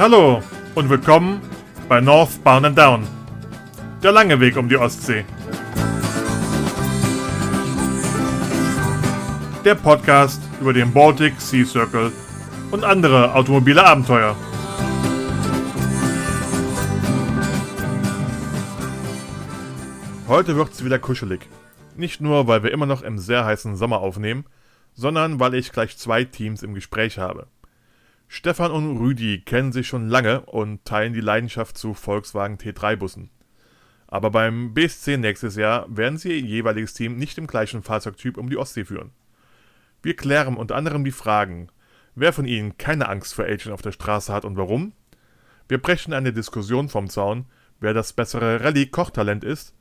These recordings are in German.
Hallo und willkommen bei Northbound and Down. Der lange Weg um die Ostsee. Der Podcast über den Baltic Sea Circle und andere automobile Abenteuer. Heute wird es wieder kuschelig. Nicht nur, weil wir immer noch im sehr heißen Sommer aufnehmen, sondern weil ich gleich zwei Teams im Gespräch habe. Stefan und Rüdi kennen sich schon lange und teilen die Leidenschaft zu Volkswagen T3-Bussen. Aber beim BSC nächstes Jahr werden sie ihr jeweiliges Team nicht im gleichen Fahrzeugtyp um die Ostsee führen. Wir klären unter anderem die Fragen, wer von ihnen keine Angst vor Agent auf der Straße hat und warum. Wir brechen eine Diskussion vom Zaun, wer das bessere Rallye-Kochtalent ist.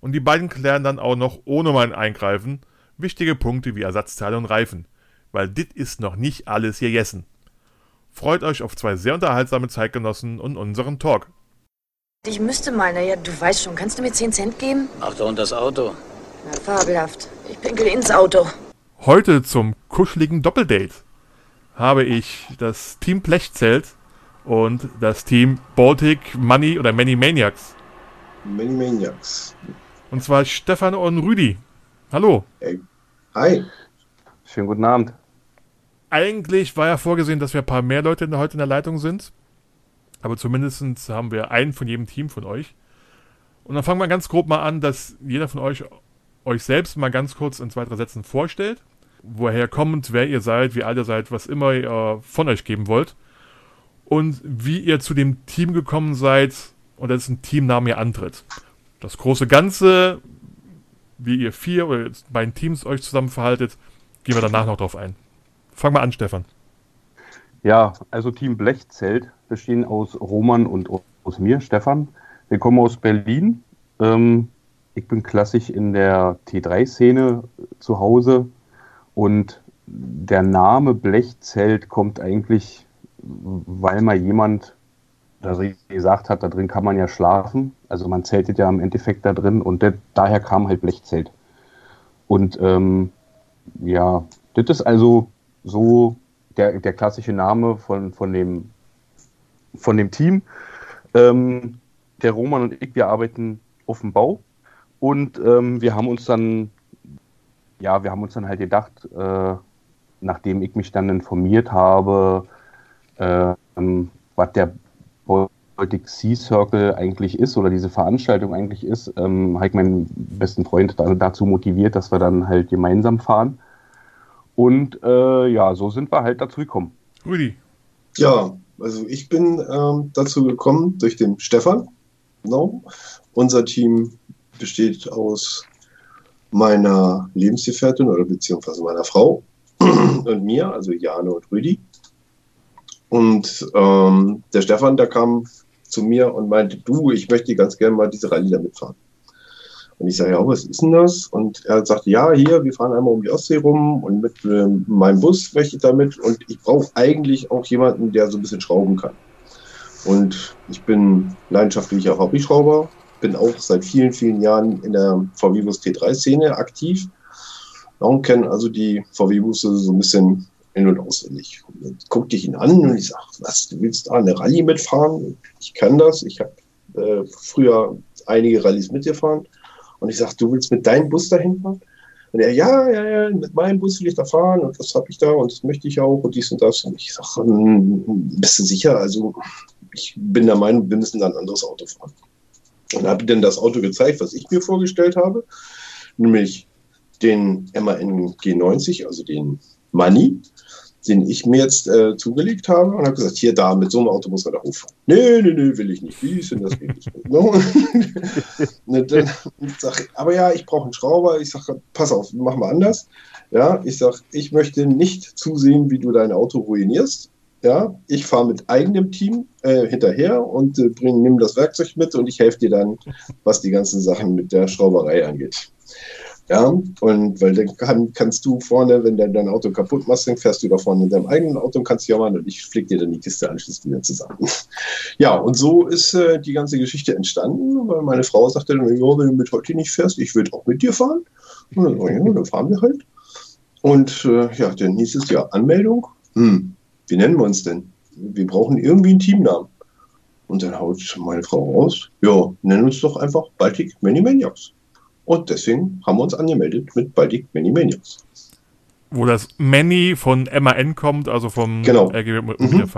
Und die beiden klären dann auch noch ohne mein Eingreifen wichtige Punkte wie Ersatzteile und Reifen. Weil dit ist noch nicht alles hier jessen. Freut euch auf zwei sehr unterhaltsame Zeitgenossen und unseren Talk. Ich müsste mal, naja, du weißt schon, kannst du mir 10 Cent geben? Ach, da und das Auto. Na, fabelhaft. Ich pinkel ins Auto. Heute zum kuscheligen Doppeldate habe ich das Team Blechzelt und das Team Baltic Money oder Many Maniacs. Many Maniacs. Und zwar Stefan und Rüdi. Hallo. Hey. Hi. Schönen guten Abend. Eigentlich war ja vorgesehen, dass wir ein paar mehr Leute heute in der Leitung sind. Aber zumindest haben wir einen von jedem Team von euch. Und dann fangen wir ganz grob mal an, dass jeder von euch euch selbst mal ganz kurz in zwei, drei Sätzen vorstellt. Woher kommt, wer ihr seid, wie alt ihr seid, was immer ihr von euch geben wollt. Und wie ihr zu dem Team gekommen seid und dessen Teamnamen ihr antritt. Das große Ganze, wie ihr vier oder beiden Teams euch zusammen verhaltet, gehen wir danach noch drauf ein. Fang mal an, Stefan. Ja, also Team Blechzelt bestehen aus Roman und aus mir, Stefan. Wir kommen aus Berlin. Ähm, ich bin klassisch in der T3-Szene zu Hause und der Name Blechzelt kommt eigentlich, weil mal jemand gesagt hat, da drin kann man ja schlafen. Also man zeltet ja im Endeffekt da drin und de daher kam halt Blechzelt. Und ähm, ja, das ist also so der, der klassische Name von, von, dem, von dem Team. Ähm, der Roman und ich, wir arbeiten auf dem Bau und ähm, wir haben uns dann, ja, wir haben uns dann halt gedacht, äh, nachdem ich mich dann informiert habe, äh, was der Baltic Sea Circle eigentlich ist oder diese Veranstaltung eigentlich ist, ähm, habe ich meinen besten Freund dazu motiviert, dass wir dann halt gemeinsam fahren. Und äh, ja, so sind wir halt dazu gekommen. Rudi. Ja, also ich bin ähm, dazu gekommen durch den Stefan. Genau. Unser Team besteht aus meiner Lebensgefährtin oder beziehungsweise meiner Frau und mir, also Jane und Rüdi. Und ähm, der Stefan, der kam zu mir und meinte, du, ich möchte ganz gerne mal diese Rallye da mitfahren. Und ich sage, ja, was ist denn das? Und er sagte, ja, hier, wir fahren einmal um die Ostsee rum und mit äh, meinem Bus möchte ich damit. Und ich brauche eigentlich auch jemanden, der so ein bisschen schrauben kann. Und ich bin leidenschaftlicher Hobbyschrauber, bin auch seit vielen, vielen Jahren in der VW-Bus T3-Szene aktiv und kenne also die VW-Busse so ein bisschen in- und auswendig. Guckte ich ihn an und ich sage, was, du willst da eine Rallye mitfahren? Ich kann das. Ich habe äh, früher einige Rallyes mitgefahren. Und ich sage, du willst mit deinem Bus dahin fahren? Und er, ja, ja, ja, mit meinem Bus will ich da fahren und das habe ich da und das möchte ich auch und dies und das. Und ich sage, hm, bist du sicher? Also ich bin der Meinung, wir müssen da ein anderes Auto fahren. Und habe dann das Auto gezeigt, was ich mir vorgestellt habe, nämlich den MAN G90, also den Money, den ich mir jetzt äh, zugelegt habe und habe gesagt, hier, da, mit so einem Auto muss man da hochfahren. Nee, nee, nee, will ich nicht. Wie ist denn das? Geht nicht. No. dann sag, aber ja, ich brauche einen Schrauber. Ich sage, pass auf, mach mal anders. Ja, ich sage, ich möchte nicht zusehen, wie du dein Auto ruinierst. Ja, ich fahre mit eigenem Team äh, hinterher und äh, bring, nimm das Werkzeug mit und ich helfe dir dann, was die ganzen Sachen mit der Schrauberei angeht. Ja, und weil dann kann, kannst du vorne, wenn du dein Auto kaputt machst, dann fährst du da vorne in deinem eigenen Auto und kannst jammern und ich flick dir dann die Kiste anschließend wieder zusammen. Ja, und so ist äh, die ganze Geschichte entstanden, weil meine Frau sagte dann, ja, wenn du mit heute nicht fährst, ich würde auch mit dir fahren. Und dann, ja, dann fahren wir halt. Und äh, ja, dann hieß es ja Anmeldung. Hm, wie nennen wir uns denn? wir brauchen irgendwie einen Teamnamen. Und dann haut meine Frau raus, ja, nennen uns doch einfach Baltic Many Maniacs. Und deswegen haben wir uns angemeldet mit Baltic Many Maniacs. Wo das Many von MAN kommt, also vom Genau. RGB Mhm.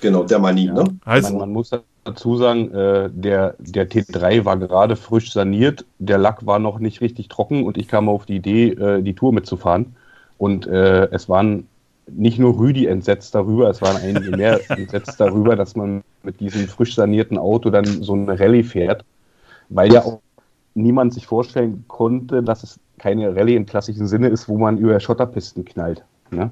Genau, der Money, Ja. ne? Heißt, Man, man muss dazu sagen, äh, der, der T3 war gerade frisch saniert, der Lack war noch nicht richtig trocken und ich kam auf die Idee, äh, die Tour mitzufahren. Und äh, es waren nicht nur Rüdi entsetzt darüber, es waren einige mehr entsetzt darüber, dass man mit diesem frisch sanierten Auto dann so eine Rallye fährt, weil ja auch niemand sich vorstellen konnte, dass es keine Rallye im klassischen Sinne ist, wo man über Schotterpisten knallt. Ne?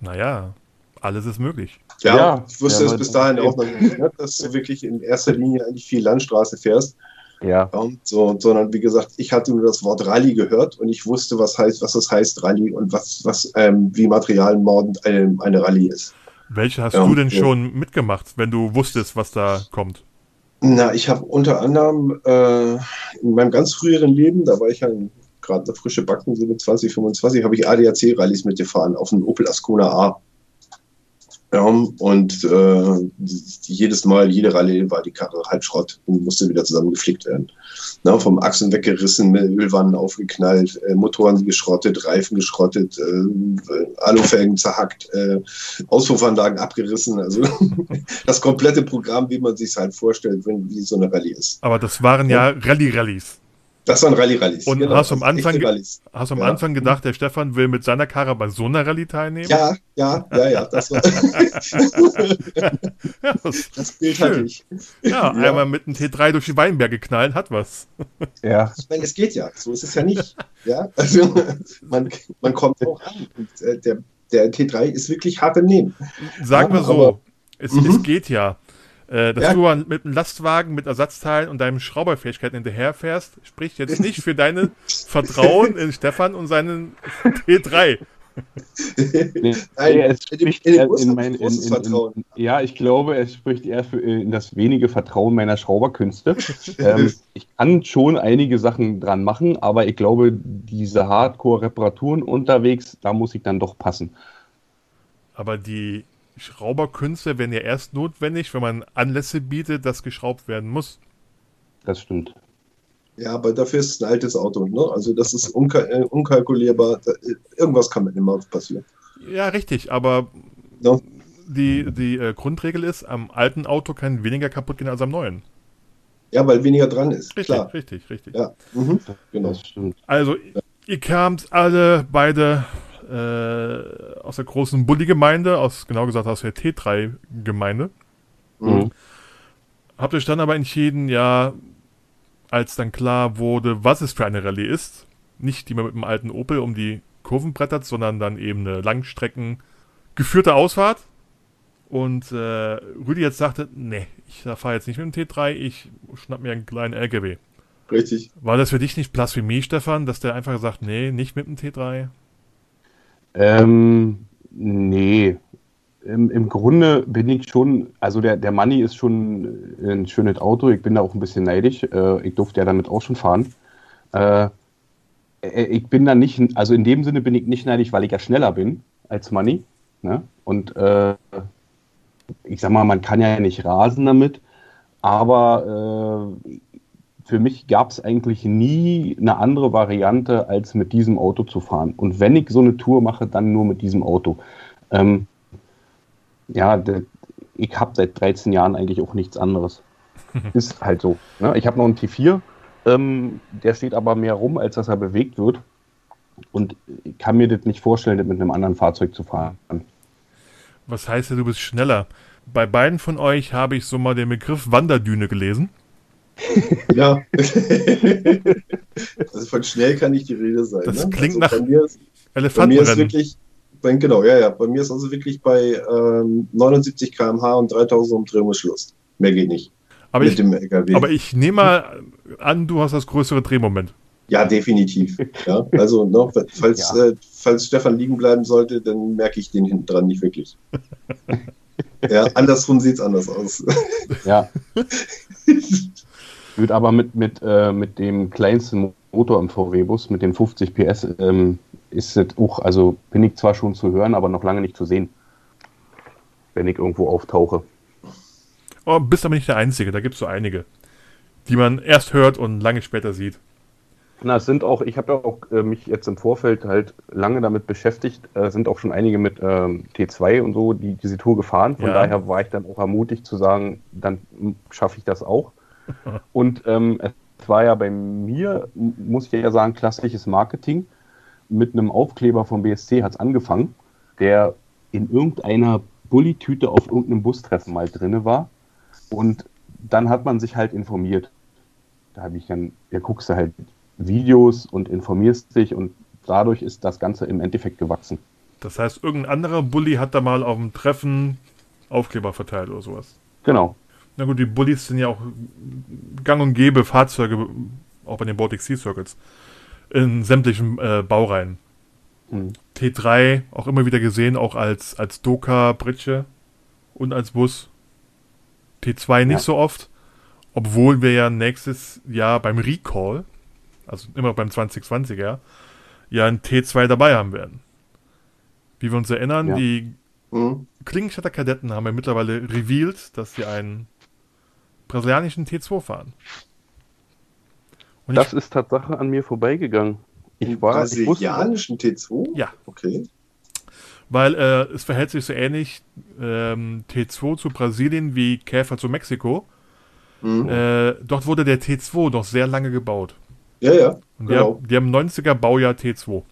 naja, alles ist möglich. Ja, Ja, ich wusste ja, es bis dahin auch noch nicht, ne? dass du wirklich in erster Linie eigentlich viel Landstraße fährst. Ja, Und so, sondern wie gesagt, ich hatte nur das Wort Rallye gehört und ich wusste, was heißt, was das heißt Rallye und was, was ähm, wie materialmordend eine, eine Rallye ist. Welche hast Ja, du denn ja. schon mitgemacht, wenn du wusstest, was da kommt? Na, ich habe unter anderem äh, in meinem ganz früheren Leben, da war ich ja gerade eine frische Backen, 27, 25, habe ich ADAC-Rallyes mitgefahren auf einem Opel Ascona A. Ja, und äh, jedes Mal, jede Rallye war die Karre halb Schrott und musste wieder zusammengeflickt werden. Na, vom Achsen weggerissen, mit Ölwannen aufgeknallt, äh, Motoren geschrottet, Reifen geschrottet, äh, Alufelgen zerhackt, äh, Auspuffanlagen abgerissen. Also das komplette Programm, wie man sich halt vorstellt, wenn wie so eine Rallye ist. Aber das waren ja Rallye-Rallies. Das waren Rallye-Rallies. Und hast du am Anfang. Hast du am Ja. Anfang gedacht, der Stefan will mit seiner Karre bei so einer Rallye teilnehmen? Ja, ja, ja, ja, das war das, Bild Schön. hatte ich. ja, Ja. einmal mit einem T3 durch die Weinberge knallen, hat was. ja. Ich meine, es geht ja, so ist es ja nicht. Ja, also man, man kommt auch an. Und, äh, der, der T3 ist wirklich hart im Nehmen. Sag Ja, mal so, aber- es, Mhm. es geht ja. Äh, dass Ja. du mit einem Lastwagen mit Ersatzteilen und deinen Schrauberfähigkeiten hinterherfährst, spricht jetzt nicht für deine Vertrauen in Stefan und seinen T3. Nee, Nein, es spricht in in mein, in, in, ja, ich glaube, es spricht eher für äh, in das wenige Vertrauen meiner Schrauberkünste. ähm, ich kann schon einige Sachen dran machen, aber ich glaube, diese Hardcore-Reparaturen unterwegs, da muss ich dann doch passen. Aber die Schrauberkünste werden ja erst notwendig, wenn man Anlässe bietet, dass geschraubt werden muss. Das stimmt. Ja, aber dafür ist es ein altes Auto. Ne? Also das ist unkal äh, unkalkulierbar. Da, äh, irgendwas kann mit dem Auto passieren. Ja, richtig, aber Ja. die, die äh, Grundregel ist, am alten Auto kann weniger kaputt gehen als am neuen. Ja, weil weniger dran ist. Richtig, Klar. richtig, richtig. Ja, mhm. genau. Das stimmt. Also, ihr kamt alle beide äh, aus der großen Bulli-Gemeinde, aus, genau gesagt aus der T3-Gemeinde. Mhm. Habt euch dann aber entschieden, ja, als dann klar wurde, was es für eine Rallye ist, nicht die man mit dem alten Opel um die Kurven brettert, sondern dann eben eine Langstrecken geführte Ausfahrt. Und äh, Rüdi jetzt sagte, nee, ich fahre jetzt nicht mit dem T3, ich schnapp mir einen kleinen LKW. Richtig. War das für dich nicht Blasphemie, Stefan, dass der einfach sagt, nee, nicht mit dem T3? Ähm, nee. Im, Im Grunde bin ich schon, also der, der Money ist schon ein schönes Auto. Ich bin da auch ein bisschen neidisch. Äh, ich durfte ja damit auch schon fahren. Äh, äh, ich bin da nicht, also in dem Sinne bin ich nicht neidisch, weil ich ja schneller bin als Money. Ne? Und äh, ich sag mal, man kann ja nicht rasen damit, aber äh, für mich gab es eigentlich nie eine andere Variante, als mit diesem Auto zu fahren. Und wenn ich so eine Tour mache, dann nur mit diesem Auto. Ähm, ja, ich habe seit 13 Jahren eigentlich auch nichts anderes. Ist halt so. Ne? Ich habe noch einen T4, ähm, der steht aber mehr rum, als dass er bewegt wird. Und ich kann mir das nicht vorstellen, das mit einem anderen Fahrzeug zu fahren. Was heißt ja, du bist schneller? Bei beiden von euch habe ich so mal den Begriff Wanderdüne gelesen. Ja. also von schnell kann nicht die Rede sein. Das ne? klingt also nach Bei mir, ist- bei mir ist Elefantenrennen. wirklich, bei, genau, ja, ja. Bei mir ist also wirklich bei ähm, 79 km/h und 3000 Umdrehungen Schluss. Mehr geht nicht. aber, mit ich, dem LKW. aber ich nehme mal an, du hast das größere Drehmoment. ja, definitiv. Ja, also, ne, falls, Ja. äh, falls Stefan liegen bleiben sollte, dann merke ich den hinten dran nicht wirklich. ja, andersrum sieht es anders aus. Ja. Wird aber mit, mit, äh, mit dem kleinsten Motor im VW-Bus, mit den 50 PS, ähm, ist es auch, also bin ich zwar schon zu hören, aber noch lange nicht zu sehen. wenn ich irgendwo auftauche. Oh, bist aber nicht der Einzige, da gibt es so einige, die man erst hört und lange später sieht. Na, es sind auch, ich habe ja auch äh, mich jetzt im Vorfeld halt lange damit beschäftigt, äh, sind auch schon einige mit ähm, T2 und so, die diese Tour gefahren. Von Ja. daher war ich dann auch ermutigt zu sagen, dann schaffe ich das auch. und ähm, es war ja bei mir, muss ich ja sagen, klassisches Marketing. Mit einem Aufkleber vom BSC hat es angefangen, der in irgendeiner Bullitüte auf irgendeinem Bustreffen mal drinne war. Und dann hat man sich halt informiert. Da habe ich dann, ja, guckst du halt Videos und informierst dich und dadurch ist das Ganze im Endeffekt gewachsen. Das heißt, irgendein anderer Bully hat da mal auf dem Treffen Aufkleber verteilt oder sowas. Genau. Na gut, die Bullies sind ja auch gang und gäbe Fahrzeuge, auch bei den Baltic Sea Circuits, in sämtlichen äh, Baureihen. Mhm. T3 auch immer wieder gesehen, auch als, als Doka-Britsche und als Bus. T2 nicht Ja. so oft, obwohl wir ja nächstes Jahr beim Recall, also immer beim 2020er, ja ein T2 dabei haben werden. Wie wir uns erinnern, Ja. die Hm? Klingenstädter Kadetten haben ja mittlerweile revealed, dass sie einen brasilianischen T2 fahren. Und Das ist Tatsache an mir vorbeigegangen. Ich war, ich wusste, brasilianischen T2? Ja. Okay. Weil äh, es verhält sich so ähnlich ähm, T2 zu Brasilien wie Käfer zu Mexiko. Hm. Äh, dort wurde der T2 noch sehr lange gebaut. Ja, ja. Und Genau. die, haben, die haben 90er Baujahr T2.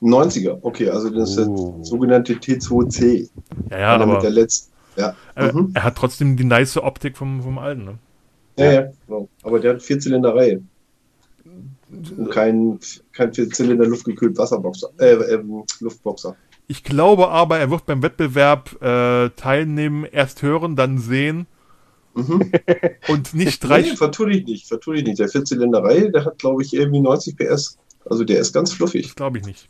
90er. Okay, also das ist Oh. der sogenannte T2C. Ja, ja, Oder mit aber der letzten. Ja. äh, Mhm. er hat trotzdem die nice Optik vom, vom alten. Ne? Ja, ja, genau. Aber der hat Vierzylinder-Reihe. Und kein, kein Vierzylinder luftgekühlt Wasserboxer. Äh, ähm, Luftboxer. Ich glaube aber, er wird beim Wettbewerb äh, teilnehmen, erst hören, dann sehen Mhm. und nicht drei. Nee, vertue dich nicht, vertue dich nicht. Der Vierzylinder-Reihe, der hat, glaube ich, irgendwie 90 PS. Also der ist ganz fluffig. Das glaube ich nicht.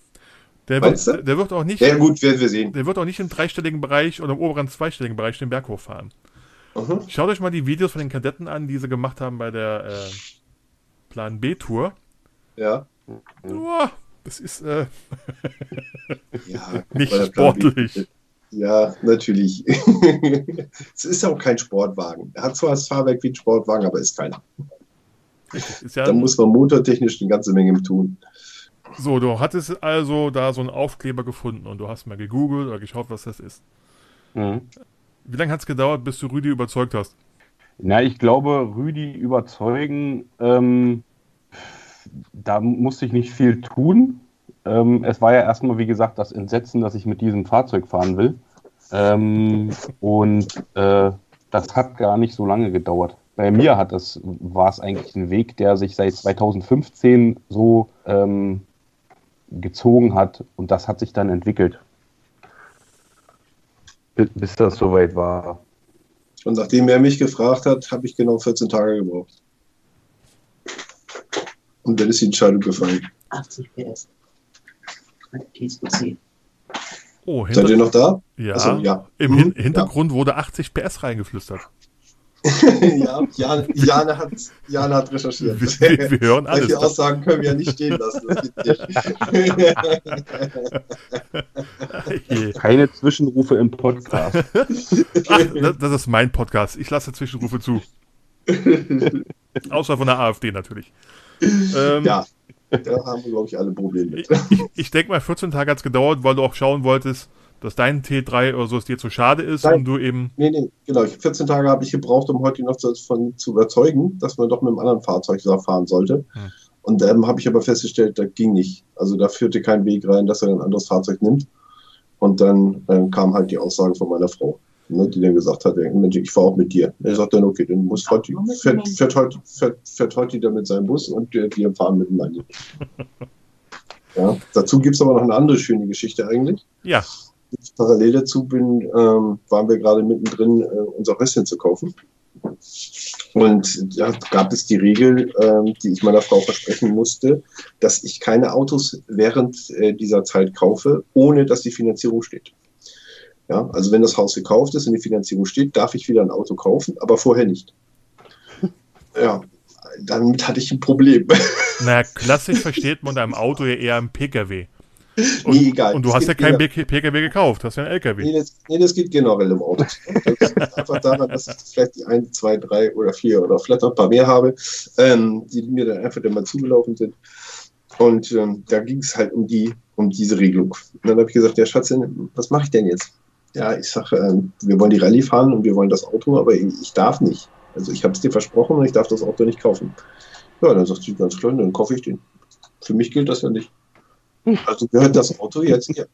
Der Meinst wird, du? der wird auch nicht. Ja, gut, werden wir sehen. Der wird auch nicht im dreistelligen Bereich oder im oberen zweistelligen Bereich den Berg hochfahren. Mhm. Schaut euch mal die Videos von den Kadetten an, die sie gemacht haben bei der äh, Plan B-Tour. Ja. Uah, das ist äh, ja nicht sportlich. Ja, natürlich. es ist ja auch kein Sportwagen. Er hat zwar das Fahrwerk wie ein Sportwagen, aber ist keiner. Ist ja Da muss man motortechnisch eine ganze Menge tun. So, du hattest also da so einen Aufkleber gefunden und du hast mal gegoogelt oder geschaut, was das ist. Mhm. Wie lange hat es gedauert, bis du Rüdi überzeugt hast? Na, ich glaube, Rüdi überzeugen, ähm, da musste ich nicht viel tun. Ähm, es war ja erstmal, wie gesagt, das Entsetzen, dass ich mit diesem Fahrzeug fahren will. Ähm, und äh, das hat gar nicht so lange gedauert. Bei mir hat das, war es eigentlich ein Weg, der sich seit 2015 so ähm, gezogen hat und das hat sich dann entwickelt. Bis, das soweit war. Und nachdem er mich gefragt hat, habe ich genau 14 Tage gebraucht. Und dann ist die Entscheidung gefallen. 80 PS. T2C. Oh, Seid ihr noch da? ja, Achso, ja. im Mhm, Hin Hintergrund wurde 80 PS reingeflüstert. ja, Jane, Jane, hat, Jane hat recherchiert. Wir, wir hören alles. Solche Aussagen können wir ja nicht stehen lassen. Nicht. Keine Zwischenrufe im Podcast. Ach, das, das ist mein Podcast. Ich lasse Zwischenrufe zu. Außer von der AfD natürlich. Ähm, ja, da haben wir, glaube ich, alle Probleme Ich, mit. ich, ich denke mal, 14 Tage hat es gedauert, weil du auch schauen wolltest, dass dein T3 oder so es dir zu schade ist Nein. und du eben. Nee, nee, genau. Ich- 14 Tage habe ich gebraucht, um heute noch davon zu überzeugen, dass man doch mit einem anderen Fahrzeug da fahren sollte. Hm. Und ähm, habe ich aber festgestellt, das ging nicht. Also da führte kein Weg rein, dass er ein anderes Fahrzeug nimmt. Und dann ähm, kam halt die Aussage von meiner Frau, ne, die dann gesagt hat, Mensch, ich fahre auch mit dir. Er sagt dann, okay, dann muss heute, fährt, fährt, heute, fährt, fährt heute wieder mit seinem Bus und wir, wir fahren miteinander. Ja, dazu gibt es aber noch eine andere schöne Geschichte eigentlich. Ja, Parallel dazu bin, ähm, waren wir gerade mittendrin, äh, unser Häuschen zu kaufen. Und da gab es die Regel, ähm, die ich meiner Frau versprechen musste, dass ich keine Autos während äh, dieser Zeit kaufe, ohne dass die Finanzierung steht. Ja, also wenn das Haus gekauft ist und die Finanzierung steht, darf ich wieder ein Auto kaufen, aber vorher nicht. Ja, damit hatte ich ein Problem. naja, klassisch versteht man unter einem Auto ja eher ein PKW. Und, nee, egal. Und du das hast ja keinen PKW gekauft, hast ja einen LKW. Nee das, nee, das geht generell im Auto. Das ist einfach daran, dass ich vielleicht die 1, 2, 3 oder 4 oder vielleicht noch ein paar mehr habe, ähm, die mir dann einfach immer zugelaufen sind. Und ähm, da ging es halt um die, um diese Regelung. Und dann habe ich gesagt, ja Schatz, was mache ich denn jetzt? Ja, ich sage, ähm, wir wollen die Rallye fahren und wir wollen das Auto, aber ich darf nicht. Also ich habe es dir versprochen und ich darf das Auto nicht kaufen. Ja, dann sagt sie ganz klar, dann kaufe ich den. Für mich gilt das ja nicht. Also gehört das Auto jetzt hier.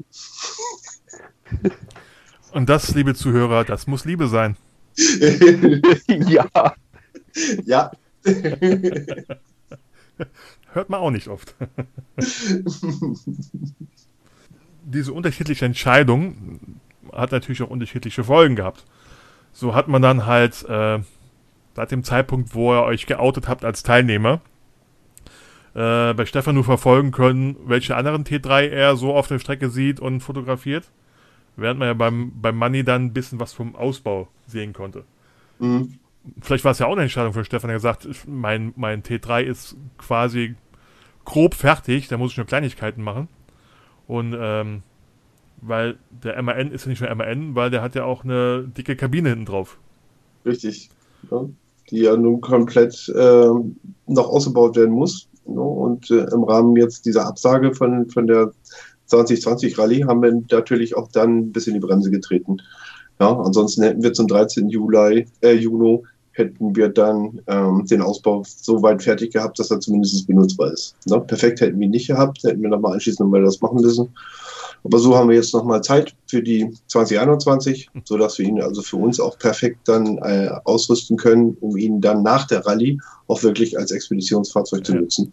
Und das, liebe Zuhörer, das muss Liebe sein. ja. Ja. Hört man auch nicht oft. Diese unterschiedliche Entscheidung hat natürlich auch unterschiedliche Folgen gehabt. So hat man dann halt äh, seit dem Zeitpunkt, wo ihr euch geoutet habt als Teilnehmer, äh, bei Stefan nur verfolgen können, welche anderen T3 er so auf der Strecke sieht und fotografiert. Während man ja beim, beim Money dann ein bisschen was vom Ausbau sehen konnte. Mhm. Vielleicht war es ja auch eine Entscheidung für Stefan, der gesagt mein, mein T3 ist quasi grob fertig, da muss ich nur Kleinigkeiten machen. Und ähm, weil der MAN ist ja nicht nur MAN, weil der hat ja auch eine dicke Kabine hinten drauf. Richtig. Ja. Die ja nun komplett äh, noch ausgebaut werden muss. Und äh, im Rahmen jetzt dieser Absage von, von der 2020 Rallye haben wir natürlich auch dann ein bisschen die Bremse getreten. Ja, ansonsten hätten wir zum 13. Juli, äh, Juni hätten wir dann ähm, den Ausbau so weit fertig gehabt, dass er zumindest benutzbar ist. Ne? Perfekt hätten wir ihn nicht gehabt, hätten wir nochmal anschließend nochmal das machen müssen. Aber so haben wir jetzt nochmal Zeit für die 2021, sodass wir ihn also für uns auch perfekt dann äh, ausrüsten können, um ihn dann nach der Rallye auch wirklich als Expeditionsfahrzeug zu nutzen.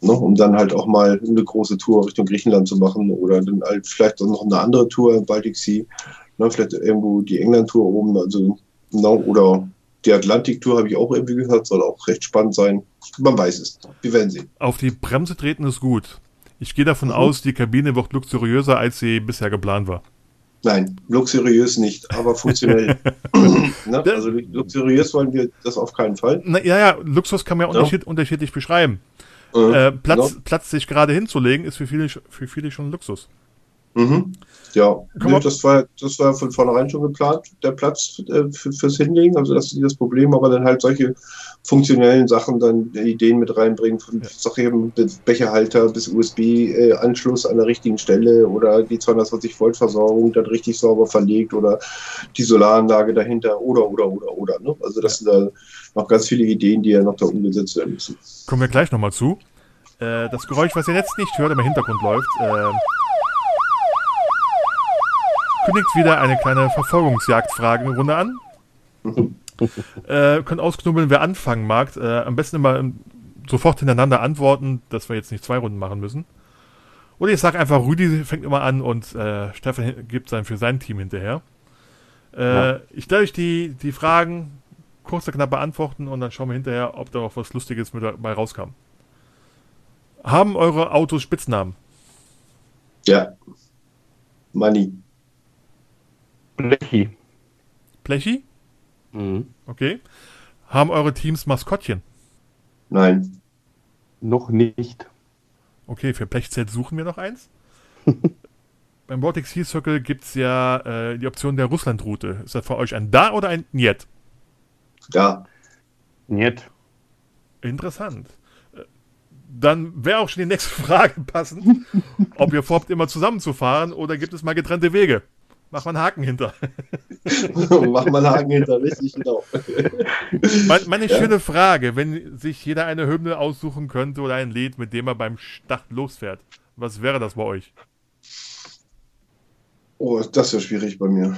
Ne, um dann halt auch mal eine große Tour Richtung Griechenland zu machen oder dann halt vielleicht auch noch eine andere Tour, Baltic Sea, ne, vielleicht irgendwo die England-Tour oben, also ne, oder die Atlantik-Tour habe ich auch irgendwie gehört, soll auch recht spannend sein. Man weiß es. Wir werden sehen. Auf die Bremse treten ist gut. Ich gehe davon mhm. aus, die Kabine wird luxuriöser, als sie bisher geplant war. Nein, luxuriös nicht, aber funktionell. ne? Also luxuriös wollen wir das auf keinen Fall. Na, ja, ja, Luxus kann man ja. Unterschied, unterschiedlich beschreiben. Mhm. Äh, Platz, ja. Platz sich gerade hinzulegen, ist für viele, für viele schon Luxus. Mhm. Ja, nee, das, war, das war von vornherein schon geplant, der Platz äh, für, fürs Hinlegen. Also das ist das Problem, aber dann halt solche funktionellen Sachen, dann Ideen mit reinbringen, von ja. sag eben Becherhalter bis USB-Anschluss an der richtigen Stelle oder die 220 Volt Versorgung dann richtig sauber verlegt oder die Solaranlage dahinter oder oder oder oder. Ne? Also das ja. sind da noch ganz viele Ideen, die ja noch da umgesetzt werden müssen. Kommen wir gleich nochmal zu. Äh, das Geräusch, was ihr jetzt nicht hört, im Hintergrund läuft, äh, kündigt wieder eine kleine Verfolgungsjagdfragenrunde an. äh, könnt ausknubbeln, wer anfangen mag. Äh, am besten immer sofort hintereinander antworten, dass wir jetzt nicht zwei Runden machen müssen. Oder ich sage einfach, Rüdi fängt immer an und äh, Stefan gibt dann für sein Team hinterher. Äh, ja. Ich stelle euch die, die Fragen kurz und knapp beantworten und dann schauen wir hinterher, ob da noch was Lustiges mit dabei rauskam. Haben eure Autos Spitznamen? Ja. Money. Blechi. Blechi? Mhm. Okay. Haben eure Teams Maskottchen? Nein. Noch nicht. Okay, für Blechzelt suchen wir noch eins. Beim Baltic Sea Circle gibt es ja äh, die Option der Russland-Route. Ist das für euch ein Da oder ein Niet? Da. Niet. Interessant. Äh, dann wäre auch schon die nächste Frage passend, ob ihr vorhabt, immer zusammenzufahren oder gibt es mal getrennte Wege? Mach mal einen Haken hinter. Mach mal einen Haken hinter, richtig, genau. meine, meine ja. schöne Frage, wenn sich jeder eine Hymne aussuchen könnte oder ein Lied, mit dem er beim Start losfährt, was wäre das bei euch? Oh, das ist ja schwierig bei mir.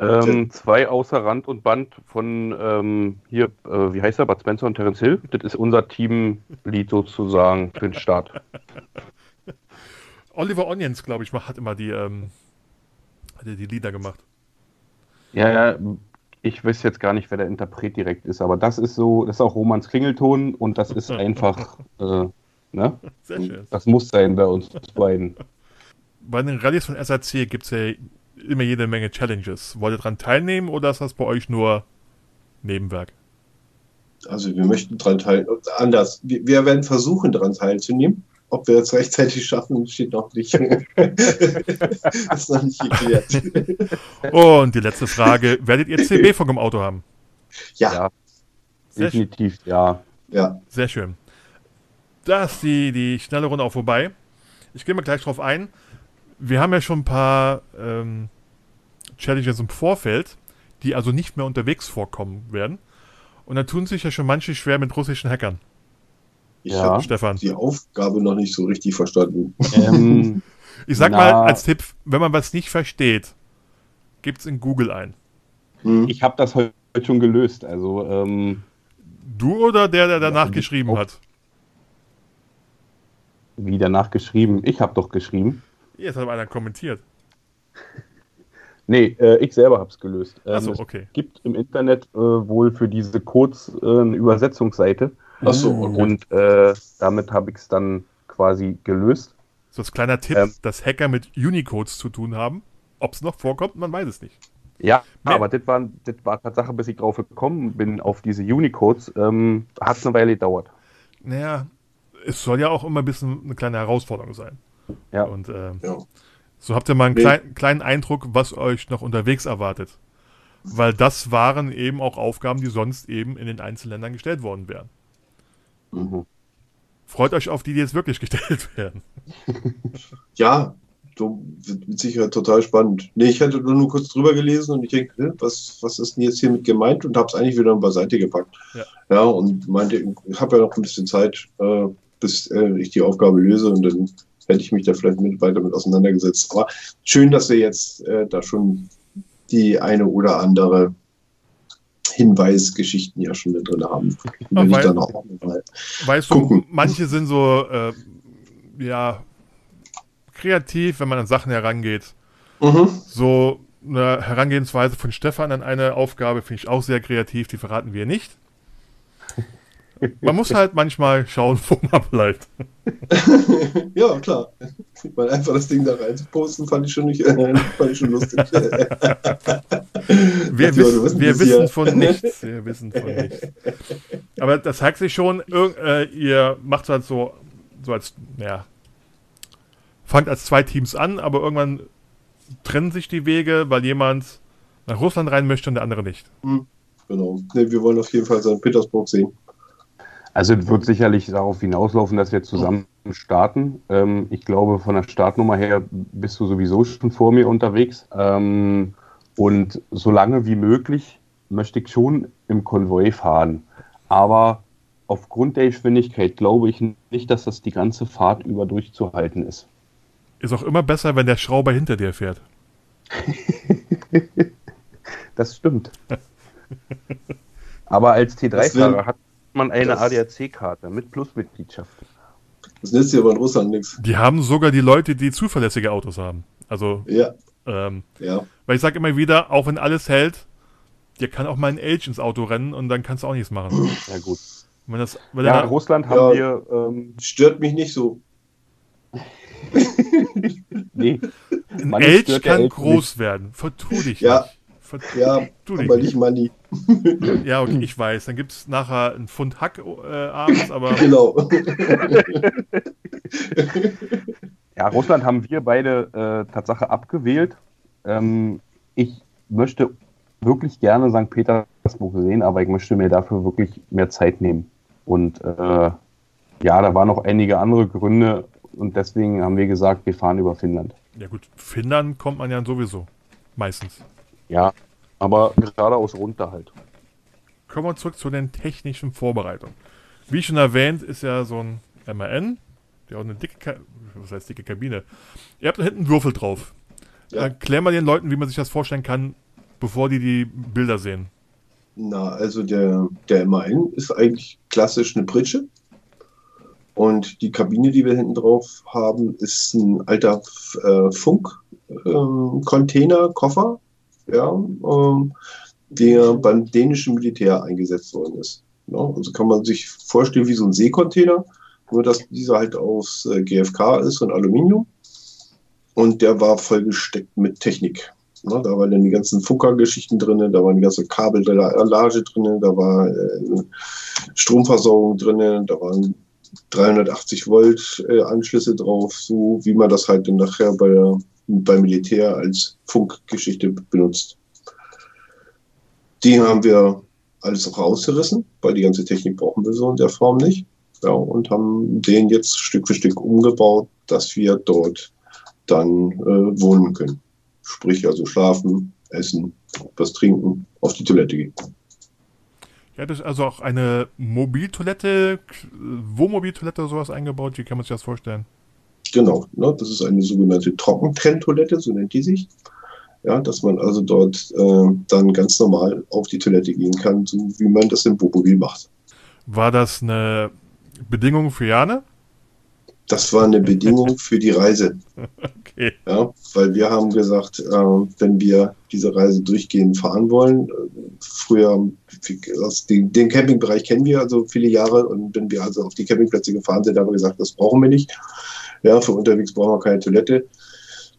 Ähm, zwei außer Rand und Band von ähm, hier, äh, wie heißt er, Bud Spencer und Terence Hill. Das ist unser Teamlied sozusagen für den Start. Oliver Onions, glaube ich, hat immer die, ähm, hat er die Lieder gemacht. Ja, ja, ich weiß jetzt gar nicht, wer der Interpret direkt ist, aber das ist so, das ist auch Romans Klingelton und das ist einfach, äh, ne? Sehr schön. Das muss sein bei uns beiden. Bei den Rallyes von SAC gibt es ja immer jede Menge Challenges. Wollt ihr daran teilnehmen oder ist das bei euch nur Nebenwerk? Also wir möchten daran teilnehmen. Anders. Wir, wir werden versuchen, daran teilzunehmen. Ob wir es rechtzeitig schaffen, steht noch nicht. ist noch nicht geklärt. Und die letzte Frage: Werdet ihr CB-Funk im Auto haben? Ja, Ja, Sehr schön. definitiv, ja. ja. Sehr schön. Da ist die, die schnelle Runde auch vorbei. Ich gehe mal gleich drauf ein. Wir haben ja schon ein paar ähm, Challenges im Vorfeld, die also nicht mehr unterwegs vorkommen werden. Und da tun sich ja schon manche schwer mit russischen Hackern. Ich Ja. habe Stefan. die Aufgabe noch nicht so richtig verstanden. Ähm, Ich sag Na. mal als Tipp, wenn man was nicht versteht, gibt's in Google ein. Hm. ich habe das heute schon gelöst. Also, ähm, Du oder der, der danach Ja, geschrieben auch- hat? wie danach geschrieben. Ich habe doch geschrieben. Jetzt hat einer kommentiert. Nee, äh, ich selber habe es gelöst. Ähm, Achso, es okay. gibt im Internet äh, wohl für diese Codes äh, eine Übersetzungsseite. Ach so, okay. Und äh, damit habe ich es dann quasi gelöst. So als kleiner Tipp, Ähm. dass Hacker mit Unicodes zu tun haben. Ob es noch vorkommt, man weiß es nicht. Ja, Mehr- aber das war, das war Tatsache, bis ich drauf gekommen bin auf diese Unicodes, ähm, hat es eine Weile gedauert. Naja, es soll ja auch immer ein bisschen eine kleine Herausforderung sein. Ja. Und ähm, Ja. so habt ihr mal einen Nee. klein, kleinen Eindruck, was euch noch unterwegs erwartet. Weil das waren eben auch Aufgaben, die sonst eben in den Einzelländern gestellt worden wären. Mhm. Freut euch auf die, die jetzt wirklich gestellt werden. Ja, so wird mit Sicherheit total spannend. Nee, ich hatte nur kurz drüber gelesen und ich denke, was, was ist denn jetzt hiermit gemeint? Und habe es eigentlich wieder beiseite gepackt. Ja. Ja, und meinte, ich habe ja noch ein bisschen Zeit, äh, bis äh, ich die Aufgabe löse und dann hätte ich mich da vielleicht mit weiter mit auseinandergesetzt. Aber schön, dass wir jetzt äh, da schon die eine oder andere Hinweisgeschichten ja schon mit drin haben. Ich weil- dann auch mal. Weißt du, Gucken. manche sind so, äh, ja, kreativ, wenn man an Sachen herangeht. Mhm. So eine Herangehensweise von Stefan an eine Aufgabe finde ich auch sehr kreativ, die verraten wir nicht. Man muss halt manchmal schauen, wo man bleibt. ja, klar. Weil einfach das Ding da rein zu posten, fand ich schon nicht, äh, fand ich schon lustig. Wir, Ach, wissen, wirst wir es wissen von nichts. Wir wissen von nichts. Aber das zeigt sich schon, irg- äh, ihr macht halt so, so als, ja, fangt als zwei Teams an, aber irgendwann trennen sich die Wege, weil jemand nach Russland rein möchte und der andere nicht. genau. Nee, wir wollen auf jeden Fall St. Petersburg sehen. Also es wird sicherlich darauf hinauslaufen, dass wir zusammen starten. Ähm, ich glaube, von der Startnummer her bist du sowieso schon vor mir unterwegs. Ähm, und so lange wie möglich möchte ich schon im Konvoi fahren. Aber aufgrund der Geschwindigkeit glaube ich nicht, dass das die ganze Fahrt über durchzuhalten ist. Ist auch immer besser, wenn der Schrauber hinter dir fährt. Das stimmt. Aber als Das T3-Fahrer wär- hat man eine ADAC-Karte mit Plusmitgliedschaft. Das nützt dir aber in Russland nichts. Die haben sogar die Leute, die zuverlässige Autos haben. Also, Ja, ähm, ja. weil ich sage immer wieder, auch wenn alles hält, dir kann auch mal ein Age ins Auto rennen und dann kannst du auch nichts machen. Ja gut. Wenn das, wenn Ja, in Russland haben Ja. wir ähm, Stört mich nicht so. Nee. ein der kann Elch groß werden. Vertu dich Ja. nicht. Ja, dich aber nicht. nicht Money. Ja, okay, ich weiß. Dann gibt es nachher einen Pfund Hack äh, abends, aber Genau. Ja, Russland haben wir beide äh, Tatsache abgewählt. Ähm, ich möchte wirklich gerne St. Petersburg sehen, aber ich möchte mir dafür wirklich mehr Zeit nehmen. Und äh, ja, da waren noch einige andere Gründe und deswegen haben wir gesagt, wir fahren über Finnland. ja gut, Finnland kommt man ja sowieso. Meistens. Ja, aber geradeaus runter halt. Kommen wir zurück zu den technischen Vorbereitungen. Wie schon erwähnt, ist ja so ein MAN, der auch eine dicke, Ka was heißt dicke Kabine. Ihr habt da hinten einen Würfel drauf. Ja. Erklär mal den Leuten, wie man sich das vorstellen kann, bevor die die Bilder sehen. Na, also der, der MAN ist eigentlich klassisch eine Pritsche. Und die Kabine, die wir hinten drauf haben, ist ein alter äh, Funk-Container, Koffer, ja, ähm, der beim dänischen Militär eingesetzt worden ist. Ja, also kann man sich vorstellen wie so ein Seekontainer, nur dass dieser halt aus äh, GFK ist und Aluminium. Und der war vollgesteckt mit Technik. Ja, da waren dann die ganzen Funker-Geschichten drin, da waren die ganze Kabellage drin, da war äh, Stromversorgung drin, da waren 380 Volt äh, Anschlüsse drauf, so wie man das halt dann nachher bei der, beim Militär als Funkgeschichte benutzt. Die haben wir alles rausgerissen, weil die ganze Technik brauchen wir so in der Form nicht. Ja, und haben den jetzt Stück für Stück umgebaut, dass wir dort dann äh, wohnen können. Sprich also schlafen, essen, was trinken, auf die Toilette gehen. Ja, das ist also auch eine Mobiltoilette, Wohnmobiltoilette oder sowas eingebaut. Wie kann man sich das vorstellen? Genau, ne, das ist eine sogenannte Trockentrenntoilette, so nennt die sich. Ja, dass man also dort äh, dann ganz normal auf die Toilette gehen kann, so wie man das im Wohnmobil macht. War das eine Bedingung für Jane? Das war eine Bedingung für die Reise. Okay. Ja, weil wir haben gesagt, äh, wenn wir diese Reise durchgehend fahren wollen, äh, früher, den, den, Campingbereich kennen wir also viele Jahre und wenn wir also auf die Campingplätze gefahren sind, haben wir gesagt, das brauchen wir nicht. Ja, unterwegs brauchen wir keine Toilette.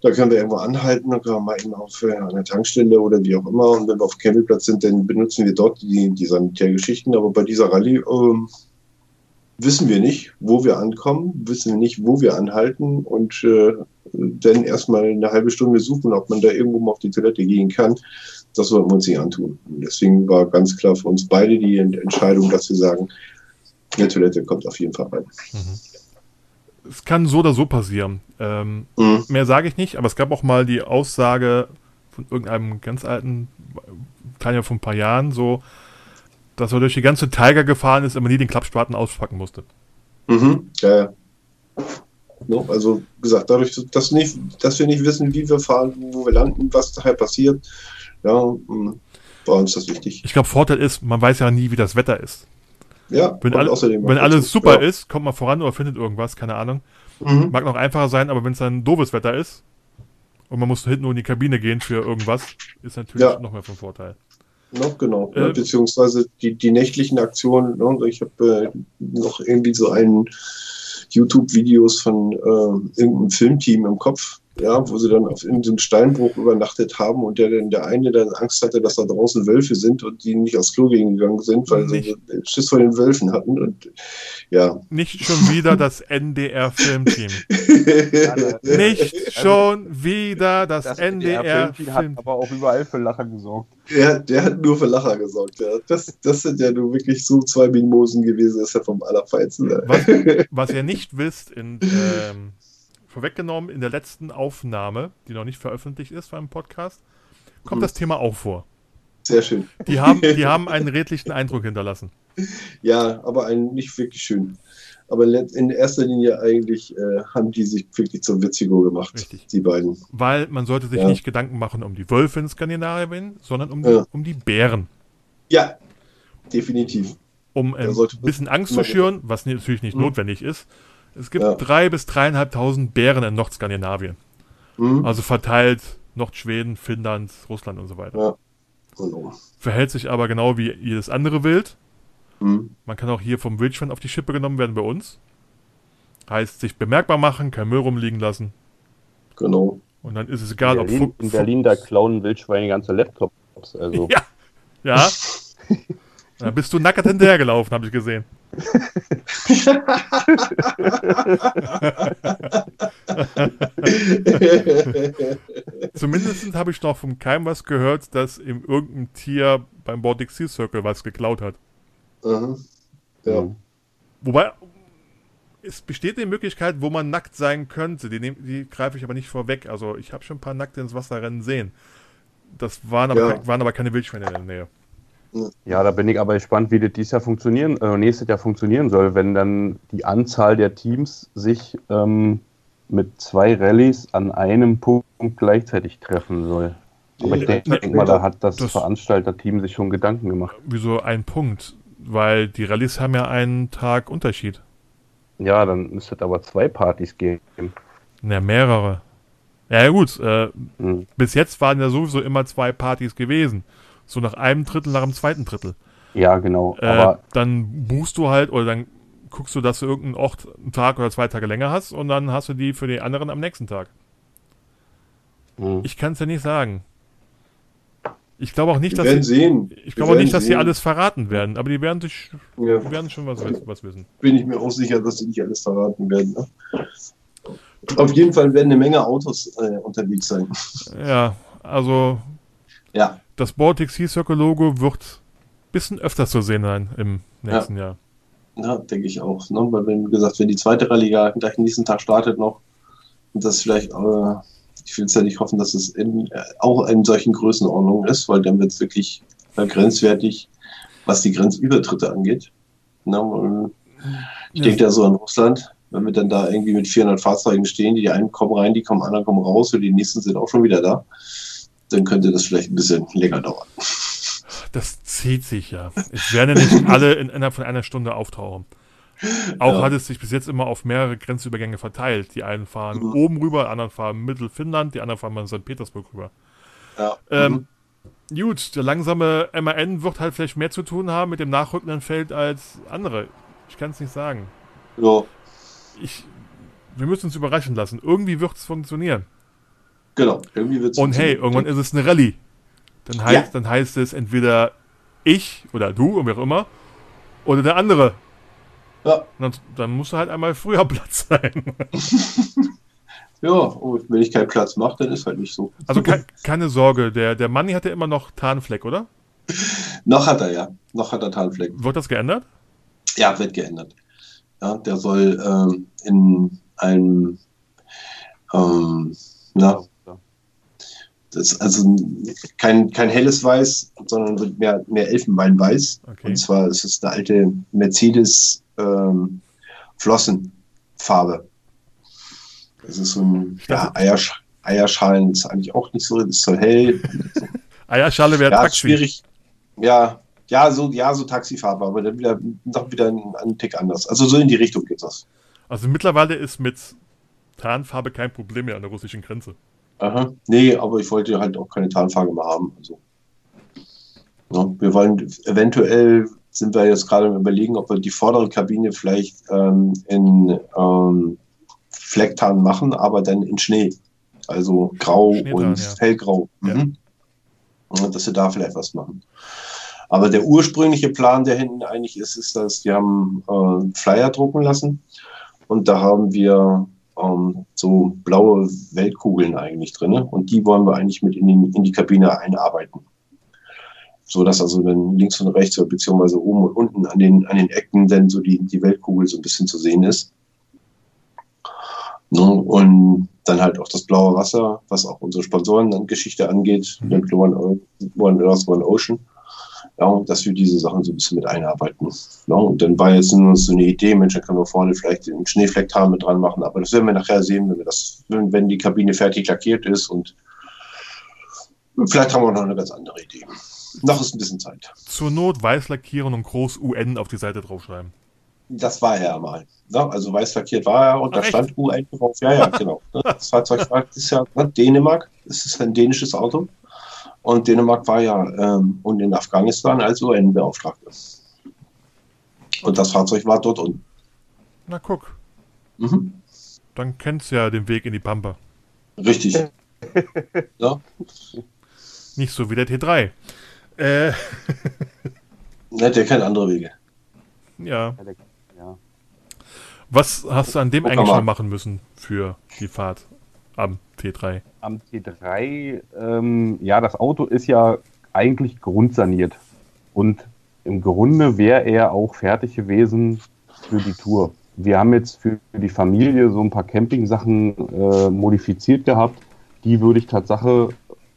Da können wir irgendwo anhalten, dann können wir mal eben auf einer Tankstelle oder wie auch immer. Und wenn wir auf dem Campingplatz sind, dann benutzen wir dort die, die Sanitärgeschichten. Aber bei dieser Rallye ähm, wissen wir nicht, wo wir ankommen, wissen nicht, wo wir anhalten und äh, dann erstmal eine halbe Stunde suchen, ob man da irgendwo mal auf die Toilette gehen kann. Das sollten wir uns nicht antun. Und deswegen war ganz klar für uns beide die Entscheidung, dass wir sagen, eine Toilette kommt auf jeden Fall rein. Mhm es kann so oder so passieren. Ähm, mhm. Mehr sage ich nicht, aber es gab auch mal die Aussage von irgendeinem ganz alten Teilnehmer von ein paar Jahren, so, dass er durch die ganze Tiger gefahren ist, aber nie den Klappspaten auspacken musste. Mhm. Ja, ja. No, also gesagt, dadurch, dass, nicht, dass wir nicht wissen, wie wir fahren, wo wir landen, was daher passiert, ja, war uns das wichtig. Ich glaube, Vorteil ist, man weiß ja nie, wie das Wetter ist. Ja, wenn, all, wenn alles super ja. ist, kommt man voran oder findet irgendwas, keine Ahnung. Mhm. Mag noch einfacher sein, aber wenn es dann doofes Wetter ist und man muss hinten nur in die Kabine gehen für irgendwas, ist natürlich ja. noch mehr von Vorteil. Noch genau. Äh, beziehungsweise die, die nächtlichen Aktionen. Ne? Ich habe äh, noch irgendwie so einen YouTube-Videos von äh, irgendeinem Filmteam im Kopf, ja, wo sie dann auf irgendeinem Steinbruch übernachtet haben und der dann der eine dann Angst hatte, dass da draußen Wölfe sind und die nicht aufs Klo gegangen sind, weil nicht. sie Schiss vor den Wölfen hatten und ja. Nicht schon wieder das NDR Filmteam. nicht schon wieder das, das NDR Filmteam. Hat aber auch überall für Lacher gesorgt. Ja, der hat nur für Lacher gesorgt, ja. Das, das sind ja nur wirklich so zwei Mimosen gewesen, das ist ja vom Allerfeinsten. Was, was ihr nicht wisst, in ähm, vorweggenommen, in der letzten Aufnahme, die noch nicht veröffentlicht ist beim Podcast, kommt mhm. das Thema auch vor. Sehr schön. Die haben, die haben einen redlichen Eindruck hinterlassen. Ja, aber einen nicht wirklich schön. Aber in erster Linie eigentlich äh, haben die sich wirklich zum Witzigo gemacht, Richtig. die beiden. Weil man sollte sich ja. nicht Gedanken machen um die Wölfe in Skandinavien, sondern um die, ja. um die Bären. Ja, definitiv. Um ein ähm, bisschen Angst zu schüren, was natürlich nicht mhm. notwendig ist, es gibt ja. drei bis dreieinhalbtausend Bären in Nordskandinavien. Mhm. Also verteilt Nordschweden, Finnland, Russland und so weiter. Ja. Genau. Verhält sich aber genau wie jedes andere Wild. Mhm. Man kann auch hier vom Wildschwein auf die Schippe genommen werden bei uns. Heißt, sich bemerkbar machen, kein Müll rumliegen lassen. Genau. Und dann ist es egal, in Berlin, ob. In Berlin, da klauen Wildschweine ganze Laptops. Also. Ja. Ja. da bist du nackert hinterhergelaufen, habe ich gesehen. Zumindest habe ich noch vom Keim was gehört, dass ihm irgendein Tier beim Baltic Sea Circle was geklaut hat. Mhm. Ja. Mhm. Wobei, es besteht die Möglichkeit, wo man nackt sein könnte. Die, die greife ich aber nicht vorweg. Also ich habe schon ein paar Nackte ins Wasser rennen sehen. Das waren aber, ja. waren aber keine Wildschweine in der Nähe. Ja, da bin ich aber gespannt, wie das dieses Jahr funktionieren, äh, nächstes Jahr funktionieren soll, wenn dann die Anzahl der Teams sich ähm, mit zwei Rallyes an einem Punkt gleichzeitig treffen soll. Aber ich denke denk mal, da hat das, das Veranstalterteam sich schon Gedanken gemacht. Wieso ein Punkt? Weil die Rallyes haben ja einen Tag Unterschied. Ja, dann müsste es aber zwei Partys geben. Ja, mehrere. Ja, gut. Äh, hm. Bis jetzt waren ja sowieso immer zwei Partys gewesen. So nach einem Drittel, nach dem zweiten Drittel. Ja, genau. Äh, aber dann buchst du halt oder dann guckst du, dass du irgendeinen Ort einen Tag oder zwei Tage länger hast und dann hast du die für die anderen am nächsten Tag. Mhm. Ich kann es ja nicht sagen. Ich glaube auch nicht, dass sie, sehen. ich glaube auch nicht, dass sie alles verraten werden, aber die werden sich, Ja, die werden schon was, was wissen. bin ich mir auch sicher, dass sie nicht alles verraten werden. Ne? Auf jeden Fall werden eine Menge Autos äh, unterwegs sein. Ja, also Ja, das Baltic Sea Circle Logo wird ein bisschen öfter zu sehen sein im nächsten Jahr. ja denke ich auch. Ne? Weil, wenn, wie gesagt, wenn die zweite Rallye ja gleich nächsten Tag startet noch, und das vielleicht, äh, ich will es ja nicht hoffen, dass es in, äh, auch in solchen Größenordnungen ist, weil dann wird es wirklich äh, grenzwertig, was die Grenzübertritte angeht. Ne? Ich Ja. denke da so an Russland, wenn wir dann da irgendwie mit 400 Fahrzeugen stehen, die einen kommen rein, die kommen, anderen kommen raus und die nächsten sind auch schon wieder da, dann könnte das vielleicht ein bisschen länger dauern. Das zieht sich ja. Es werden ja nicht alle in, innerhalb von einer Stunde auftauchen. Auch Ja. hat es sich bis jetzt immer auf mehrere Grenzübergänge verteilt. Die einen fahren Mhm. oben rüber, die anderen fahren Mittelfinnland, die anderen fahren mal in St. Petersburg rüber. Ja. Ähm, Gut, der langsame MAN wird halt vielleicht mehr zu tun haben mit dem nachrückenden Feld als andere. Ich kann es nicht sagen. ja, Ich, wir müssen uns überraschen lassen. Irgendwie wird es funktionieren. Genau. Irgendwie wird's Und hey, irgendwann ist es eine Rallye. Dann heißt, Ja. dann heißt es entweder ich oder du, oder wer auch immer, oder der andere. Ja, Und Dann, dann musst du halt einmal früher Platz sein. ja, und wenn ich keinen Platz mache, dann ist halt nicht so. Also ke keine Sorge, der, der Manni hatte immer noch Tarnfleck, oder? Noch hat er ja. Noch hat er Tarnfleck. Wird das geändert? Ja, wird geändert. Ja, der soll ähm, in einem, ähm, na, das ist also kein, kein helles Weiß, sondern wird mehr, mehr Elfenbeinweiß. Okay. Und zwar ist es eine alte Mercedes ähm, Flossenfarbe. Das ist so ein ja, Eiersch Eierschalen ist eigentlich auch nicht so, ist so hell. Eierschale wäre ja, Taxi. schwierig. Ja, ja, so, ja, so Taxifarbe, aber dann wieder noch wieder ein, ein Tick anders. Also so in die Richtung geht das. Also mittlerweile ist mit Tarnfarbe kein Problem mehr an der russischen Grenze. Aha. Nee, aber ich wollte halt auch keine Tarnfarbe mehr haben. Also. Ja, wir wollen eventuell sind wir jetzt gerade im Überlegen, ob wir die vordere Kabine vielleicht ähm, in ähm, Flecktarn machen, aber dann in Schnee. Also grau und ja. hellgrau. Mhm. Ja, dass wir da vielleicht was machen. Aber der ursprüngliche Plan, der hinten eigentlich ist, ist, dass wir haben äh, Flyer drucken lassen und da haben wir ähm, so blaue Weltkugeln eigentlich drin und die wollen wir eigentlich mit in, den, in die Kabine einarbeiten. So dass also dann links und rechts oder beziehungsweise oben und unten an den, an den Ecken dann so die, die Weltkugel so ein bisschen zu sehen ist. Ne? Und dann halt auch das blaue Wasser, was auch unsere Sponsoren-Geschichte angeht, Mhm. mit One, One Earth, One Ocean. Ja, dass wir diese Sachen so ein bisschen mit einarbeiten. Ja, und dann war jetzt nur so eine Idee, Mensch, dann können wir vorne vielleicht den Schneeflecktarn mit dran machen, aber das werden wir nachher sehen, wenn wir das, wenn, die Kabine fertig lackiert ist und vielleicht haben wir noch eine ganz andere Idee. Noch ist ein bisschen Zeit. Zur Not weiß lackieren und groß UN auf die Seite draufschreiben. Das war er ja mal. Ja, also weiß lackiert war er und Ach, da echt? stand U1 drauf. Ja, ja, genau. Das Fahrzeug ist ja ne, Dänemark. Es ist ein dänisches Auto. Und Dänemark war ja ähm, und in Afghanistan als UN-Beauftragte. Und das Fahrzeug war dort unten. Na guck, Mhm. dann kennst du ja den Weg in die Pampa. Richtig. ja. Nicht so wie der T3. Äh, der kennt andere Wege. ja. Ja. Was hast du an dem eigentlich schon machen müssen für die Fahrt am T3? Am T3, ähm, ja, das Auto ist ja eigentlich grundsaniert. Und im Grunde wäre er auch fertig gewesen für die Tour. Wir haben jetzt für die Familie so ein paar Camping-Sachen äh, modifiziert gehabt. Die würde ich Tatsache,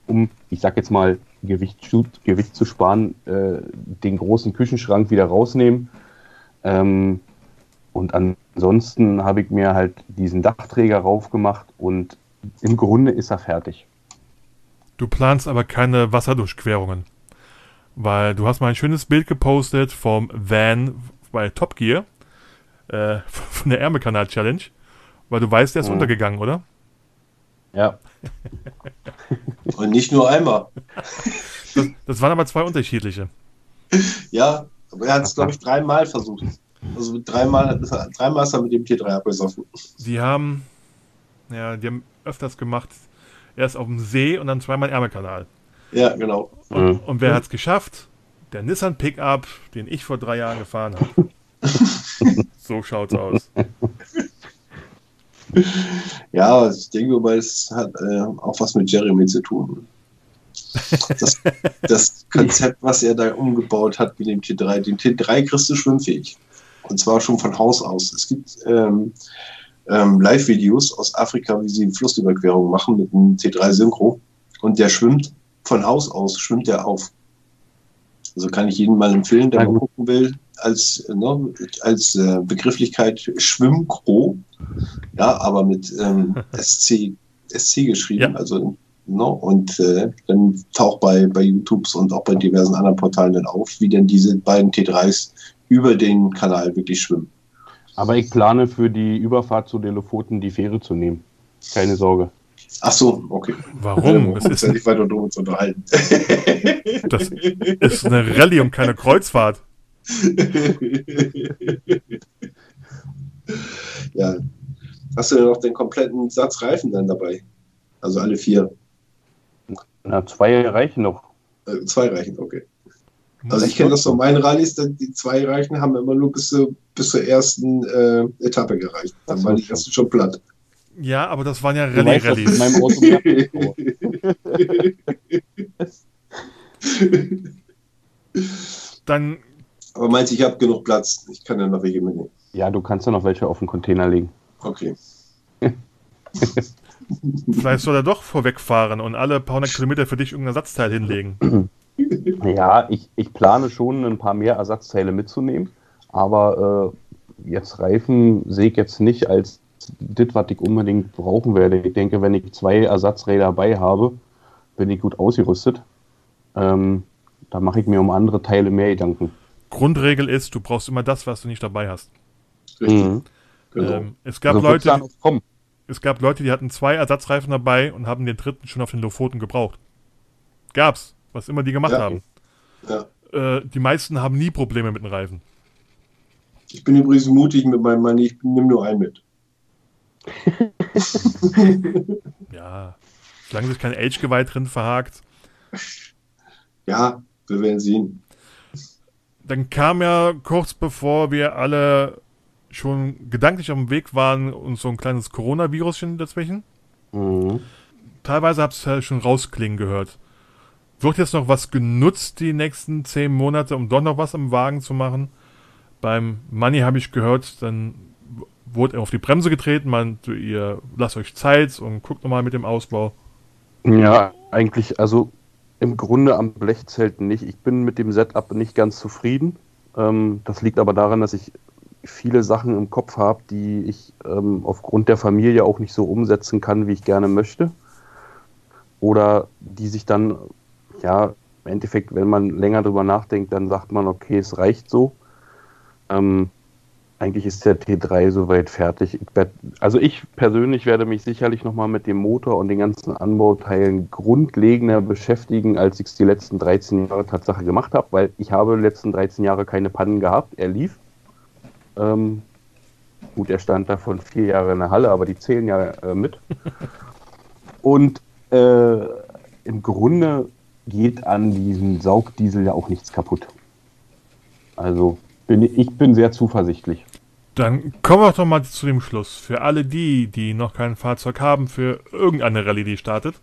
um, ich sag jetzt mal, Gewicht, zu- Gewicht zu sparen, äh, den großen Küchenschrank wieder rausnehmen. Ähm, und ansonsten habe ich mir halt diesen Dachträger raufgemacht und im Grunde ist er fertig. Du planst aber keine Wasserdurchquerungen. Weil du hast mal ein schönes Bild gepostet vom Van bei Top Gear. Äh, von der Ärmelkanal Challenge. Weil du weißt, der ist Mhm. untergegangen, oder? Ja. Und nicht nur einmal. Das, das waren aber zwei unterschiedliche. Ja, aber er hat es, glaube ich, dreimal versucht. Also dreimal, dreimal ist er mit dem T3 abgesoffen. Die haben, ja, die haben öfters gemacht, erst auf dem See und dann zweimal Ärmelkanal. Ja, genau. Und, Mhm. und wer hat's geschafft? Der Nissan Pickup, den ich vor drei Jahren gefahren habe. so schaut's aus. Ja, ich denke mal, es hat äh, auch was mit Jeremy zu tun. Das, das Konzept, was er da umgebaut hat mit dem T3, den T3 kriegst du schwimmfähig. Und zwar schon von Haus aus. Es gibt ähm, ähm, Live-Videos aus Afrika, wie sie Flussüberquerungen machen mit einem T3 Synchro. Und der schwimmt von Haus aus, schwimmt er auf. Also kann ich jedem mal empfehlen, der mal gucken will, als, ne, als äh, Begrifflichkeit Schwimmkro. Ja, aber mit ähm, SC, SC geschrieben, Ja. also no, und äh, dann taucht bei, bei YouTubes und auch bei diversen anderen Portalen dann auf, wie denn diese beiden T3s über den Kanal wirklich schwimmen. Aber ich plane für die Überfahrt zu den Lofoten die Fähre zu nehmen. Keine Sorge. Ach so, okay. Warum? Es ist ja nicht weiter drum zu unterhalten. das ist eine Rallye und keine Kreuzfahrt. ja. Hast du denn noch den kompletten Satz Reifen dann dabei? Also alle vier. Na, zwei reichen noch. Äh, zwei reichen, okay. Also ich kenne das von meinen Rallyes, die zwei reichen haben immer nur bis, zur- bis zur ersten äh, Etappe gereicht. Dann Ach so, war die schon. erste schon platt. Ja, aber das waren ja mehr Dann, Aber meinst du, ich habe genug Platz? Ich kann ja noch welche mitnehmen. Ja, du kannst ja noch welche auf den Container legen. Okay. vielleicht soll er doch vorwegfahren und alle paar hundert Kilometer für dich irgendein Ersatzteil hinlegen. Ja, ich, ich plane schon ein paar mehr Ersatzteile mitzunehmen, aber äh, jetzt Reifen sehe ich jetzt nicht als das, was ich unbedingt brauchen werde. Ich denke, wenn ich zwei Ersatzräder dabei habe, bin ich gut ausgerüstet. Ähm, da mache ich mir um andere Teile mehr Gedanken. Grundregel ist, du brauchst immer das, was du nicht dabei hast. Richtig. Mhm. Genau. Ähm, es, gab So wird's Leute, kommen. es gab Leute, die hatten zwei Ersatzreifen dabei und haben den dritten schon auf den Lofoten gebraucht. Gab's, was immer die gemacht Ja. haben. ja. Äh, die meisten haben nie Probleme mit den Reifen. Ich bin übrigens mutig mit meinem Mann, ich nehme nur einen mit. Ja, solange sich kein Age-Geweih drin verhakt. Ja, wir werden sehen. Dann kam ja kurz bevor wir alle schon gedanklich auf dem Weg waren, uns so ein kleines Coronavirus dazwischen. Mhm. Teilweise hab's ja schon rausklingen gehört. Wird jetzt noch was genutzt die nächsten zehn Monate, um doch noch was am Wagen zu machen? Beim Money habe ich gehört, dann wurde er auf die Bremse getreten, meinte ihr, lasst euch Zeit und guckt nochmal mit dem Ausbau. Ja, eigentlich, also im Grunde am Blechzelt nicht. Ich bin mit dem Setup nicht ganz zufrieden. Ähm, das liegt aber daran, dass ich viele Sachen im Kopf habe, die ich ähm, aufgrund der Familie auch nicht so umsetzen kann, wie ich gerne möchte. Oder die sich dann, ja, im Endeffekt, wenn man länger drüber nachdenkt, dann sagt man, okay, es reicht so. Ähm, eigentlich ist der T3 soweit fertig. Ich werd, also ich persönlich werde mich sicherlich nochmal mit dem Motor und den ganzen Anbauteilen grundlegender beschäftigen, als ich es die letzten 13 Jahre Tatsache gemacht habe, weil ich habe die letzten 13 Jahre keine Pannen gehabt. Er lief. Ähm, gut, er stand davon vier Jahre in der Halle, aber die zählen ja äh, mit. Und äh, im Grunde geht an diesem Saugdiesel ja auch nichts kaputt. Also bin ich, ich bin sehr zuversichtlich. Dann kommen wir doch mal zu dem Schluss. Für alle die, die noch kein Fahrzeug haben, für irgendeine Rallye, die startet,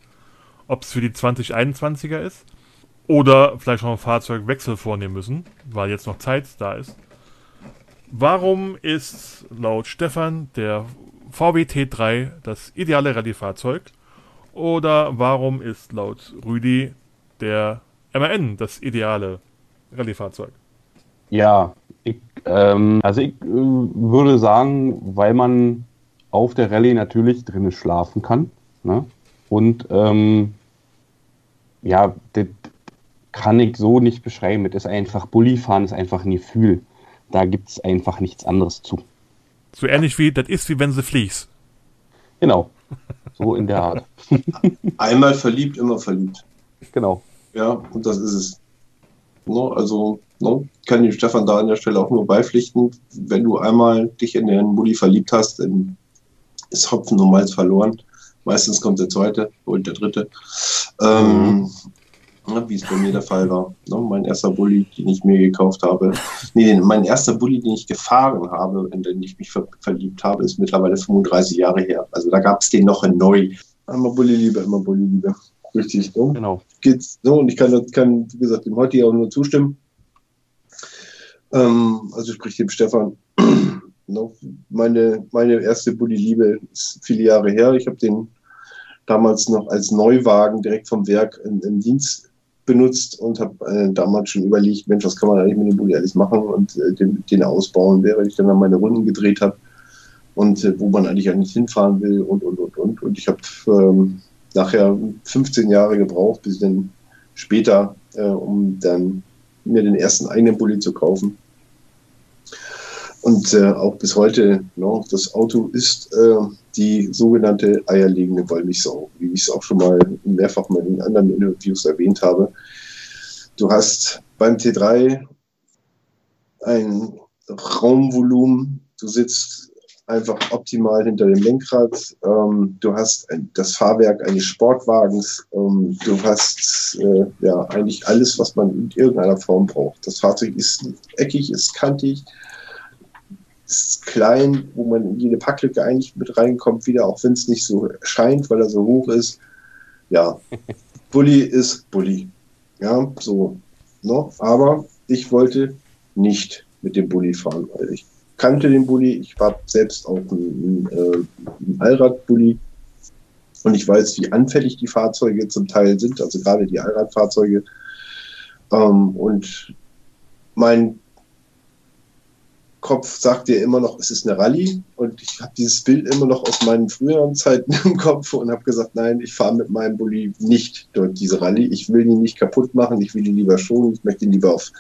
ob es für die 2021er ist oder vielleicht noch einen Fahrzeugwechsel vornehmen müssen, weil jetzt noch Zeit da ist. Warum ist laut Stefan der VW T3 das ideale Rallye-Fahrzeug? Oder warum ist laut Rüdi der MAN das ideale Rallye-Fahrzeug? Ja, ich, ähm, also ich äh, würde sagen, weil man auf der Rallye natürlich drinnen schlafen kann. Ne? Und ähm, ja, das kann ich so nicht beschreiben. Das ist einfach, Bullifahren ist einfach ein Gefühl. Da gibt es einfach nichts anderes zu. So ähnlich wie, das ist wie wenn sie fliegst. Genau. So in der Art. Einmal verliebt, immer verliebt. Genau. Ja, und das ist es. No, also, no, kann dem Stefan da an der Stelle auch nur beipflichten. Wenn du einmal dich in den Bulli verliebt hast, dann ist Hopfen und Malz verloren. Meistens kommt der zweite und der dritte. Ähm, ne, wie es bei mir der Fall war. Ne, mein erster Bulli, den ich mir gekauft habe. Nee, mein erster Bulli, den ich gefahren habe, in den ich mich ver verliebt habe, ist mittlerweile 35 Jahre her. Also da gab es den noch in neu. Immer Bulli-Liebe, immer Bulli-Liebe. Richtig, ne? Genau. Geht's so und ich kann, kann wie gesagt, dem heute auch nur zustimmen. Ähm, also sprich dem Stefan. Meine, meine erste Bulli-Liebe ist viele Jahre her. Ich habe den damals noch als Neuwagen direkt vom Werk in, im Dienst benutzt und habe äh, damals schon überlegt, Mensch, was kann man eigentlich mit dem Bulli alles machen und äh, den, den ausbauen, während ich dann an meine Runden gedreht habe und äh, wo man eigentlich eigentlich hinfahren will und und und und. Und ich habe ähm, nachher 15 Jahre gebraucht, bis ich dann später, äh, um dann mir den ersten eigenen Bulli zu kaufen. Und äh, auch bis heute, no, das Auto ist äh, die sogenannte eierlegende Wollmilchsau, wie ich es auch schon mal mehrfach mal in anderen Interviews erwähnt habe. Du hast beim T3 ein Raumvolumen, du sitzt einfach optimal hinter dem Lenkrad, ähm, du hast ein, das Fahrwerk eines Sportwagens, ähm, du hast äh, ja eigentlich alles, was man in irgendeiner Form braucht. Das Fahrzeug ist eckig, ist kantig, ist klein, wo man in jede Packlücke eigentlich mit reinkommt, wieder, auch wenn es nicht so scheint, weil er so hoch ist. Ja, Bulli ist Bulli. Ja, so. No? Aber ich wollte nicht mit dem Bulli fahren, weil ich kannte den Bulli. Ich war selbst auch ein, äh, ein Allradbully. Und ich weiß, wie anfällig die Fahrzeuge zum Teil sind, also gerade die Allradfahrzeuge. Ähm, und mein Kopf sagt dir immer noch, es ist eine Rallye. Und ich habe dieses Bild immer noch aus meinen früheren Zeiten im Kopf und habe gesagt, nein, ich fahre mit meinem Bulli nicht dort diese Rallye. Ich will ihn nicht kaputt machen, ich will ihn lieber schonen, ich möchte ihn lieber auf,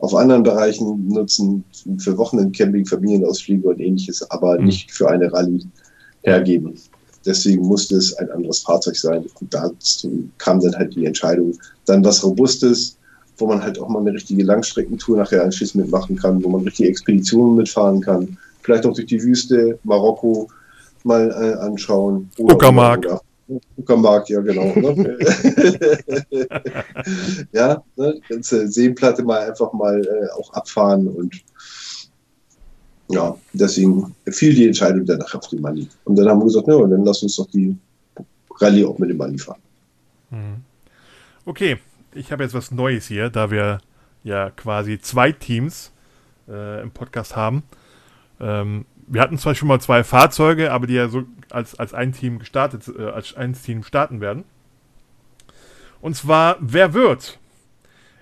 auf anderen Bereichen nutzen, für Wochenendcamping, Familienausflüge und ähnliches, aber mhm. nicht für eine Rallye hergeben. Deswegen musste es ein anderes Fahrzeug sein. Und dazu kam dann halt die Entscheidung, dann was Robustes, wo man halt auch mal eine richtige Langstreckentour nachher anschließend mitmachen kann, wo man richtige Expeditionen mitfahren kann. Vielleicht auch durch die Wüste, Marokko mal äh, anschauen. Uckermark. Uckermark, ja genau. Ne? ja, ne? ganze Seenplatte mal einfach mal äh, auch abfahren und ja, deswegen fiel die Entscheidung danach auf die Mali. Und dann haben wir gesagt, ja, dann lass uns doch die Rallye auch mit dem Mali fahren. Mhm. Okay, ich habe jetzt was Neues hier, da wir ja quasi zwei Teams äh, im Podcast haben. Ähm, wir hatten zwar schon mal zwei Fahrzeuge, aber die ja so als, als ein Team gestartet, äh, als ein Team starten werden. Und zwar, wer wird?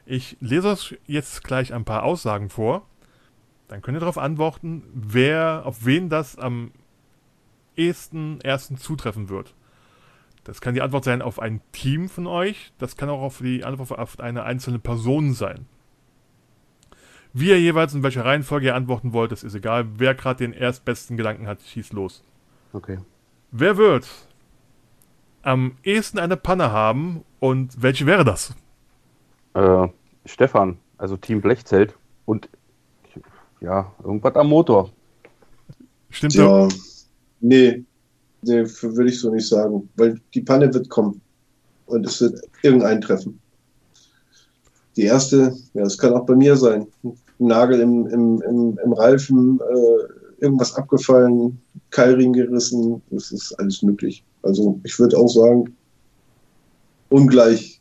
Ich lese euch jetzt gleich ein paar Aussagen vor. Dann könnt ihr darauf antworten, wer, auf wen das am ehesten ersten zutreffen wird. Das kann die Antwort sein auf ein Team von euch. Das kann auch auf die Antwort auf eine einzelne Person sein. Wie ihr jeweils in welcher Reihenfolge ihr antworten wollt, das ist egal. Wer gerade den erstbesten Gedanken hat, schießt los. Okay. Wer wird am ehesten eine Panne haben und welche wäre das? Äh, Stefan, also Team Blechzelt und ja, irgendwas am Motor. Stimmt ja. Nee, Nee, würde ich so nicht sagen, weil die Panne wird kommen und es wird irgendein treffen. Die erste, ja, es kann auch bei mir sein. Ein Nagel im, im, im, im Reifen, äh, irgendwas abgefallen, Keilriemen gerissen, das ist alles möglich. Also ich würde auch sagen, ungleich.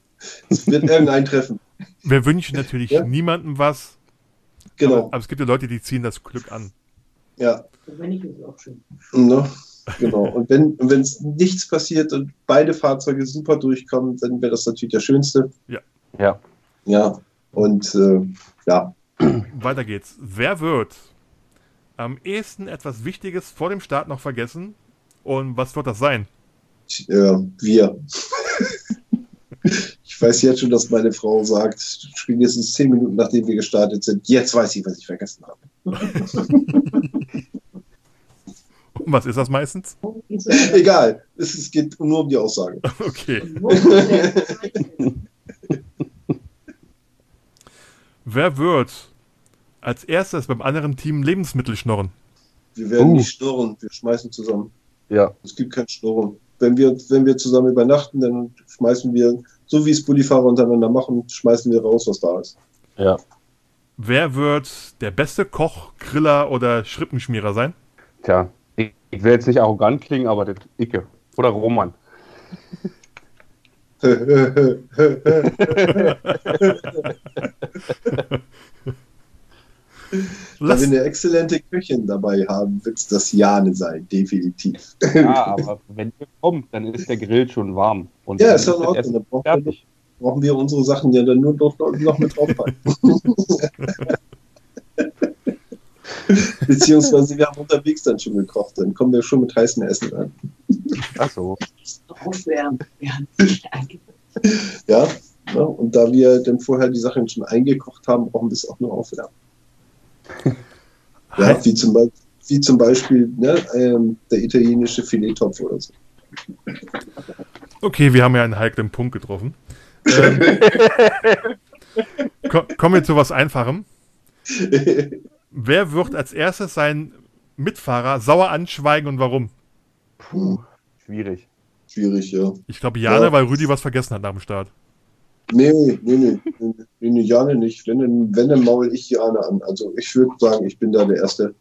es wird irgendein treffen. Wir wünschen natürlich ja? niemandem was. Genau. Aber, aber, es gibt ja Leute, die ziehen das Glück an. Ja. Wenn ich es auch schön. No? Genau. Und wenn wenn es nichts passiert und beide Fahrzeuge super durchkommen, dann wäre das natürlich der Schönste. Ja. Ja. Ja. Und äh, ja. Weiter geht's. Wer wird am ehesten etwas Wichtiges vor dem Start noch vergessen? Und was wird das sein? Ja, wir. ich weiß jetzt schon, dass meine Frau sagt, spätestens zehn Minuten nachdem wir gestartet sind, jetzt weiß ich, was ich vergessen habe. Was ist das meistens? Egal, es, es geht nur um die Aussage. Okay. Wer wird als erstes beim anderen Team Lebensmittel schnorren? Wir werden uh. nicht schnorren, wir schmeißen zusammen. Ja. Es gibt kein Schnorren. Wenn wir, wenn wir zusammen übernachten, dann schmeißen wir so wie es Bullifahrer untereinander machen, schmeißen wir raus, was da ist. Ja. Wer wird der beste Koch, Griller oder Schrippenschmierer sein? Tja, ich, ich will jetzt nicht arrogant klingen, aber das Icke. Oder Roman. Da Lass, wir eine exzellente Köchin dabei haben, wird es das Jane sein, definitiv. Ja, aber wenn ihr kommt, dann ist der Grill schon warm. Und Ja, ist doch in Ordnung. Dann brauchen wir, brauchen wir unsere Sachen ja dann nur noch, noch mit draufpacken. Beziehungsweise wir haben unterwegs dann schon gekocht, dann kommen wir schon mit heißem Essen an. Ach so. Aufwärmen. Ja, ne? und da wir dann vorher die Sachen schon eingekocht haben, brauchen wir es auch nur aufwärmen. Ja, wie zum Beispiel, wie zum Beispiel ne, ähm, der italienische Filettopf oder so. okay, wir haben ja einen heiklen Punkt getroffen. Ähm, ko kommen wir zu was Einfachem. Wer wird als erstes seinen Mitfahrer sauer anschweigen und warum? Puh, schwierig. Schwierig, ja. Ich glaube Jane, Ja. weil Rüdi was vergessen hat nach dem Start. Nee, nee, nee, nee, nee, nee Jane nicht. Wenn, dann- wenn, dann maul ich Jane an. Also ich würde sagen, ich bin da der Erste.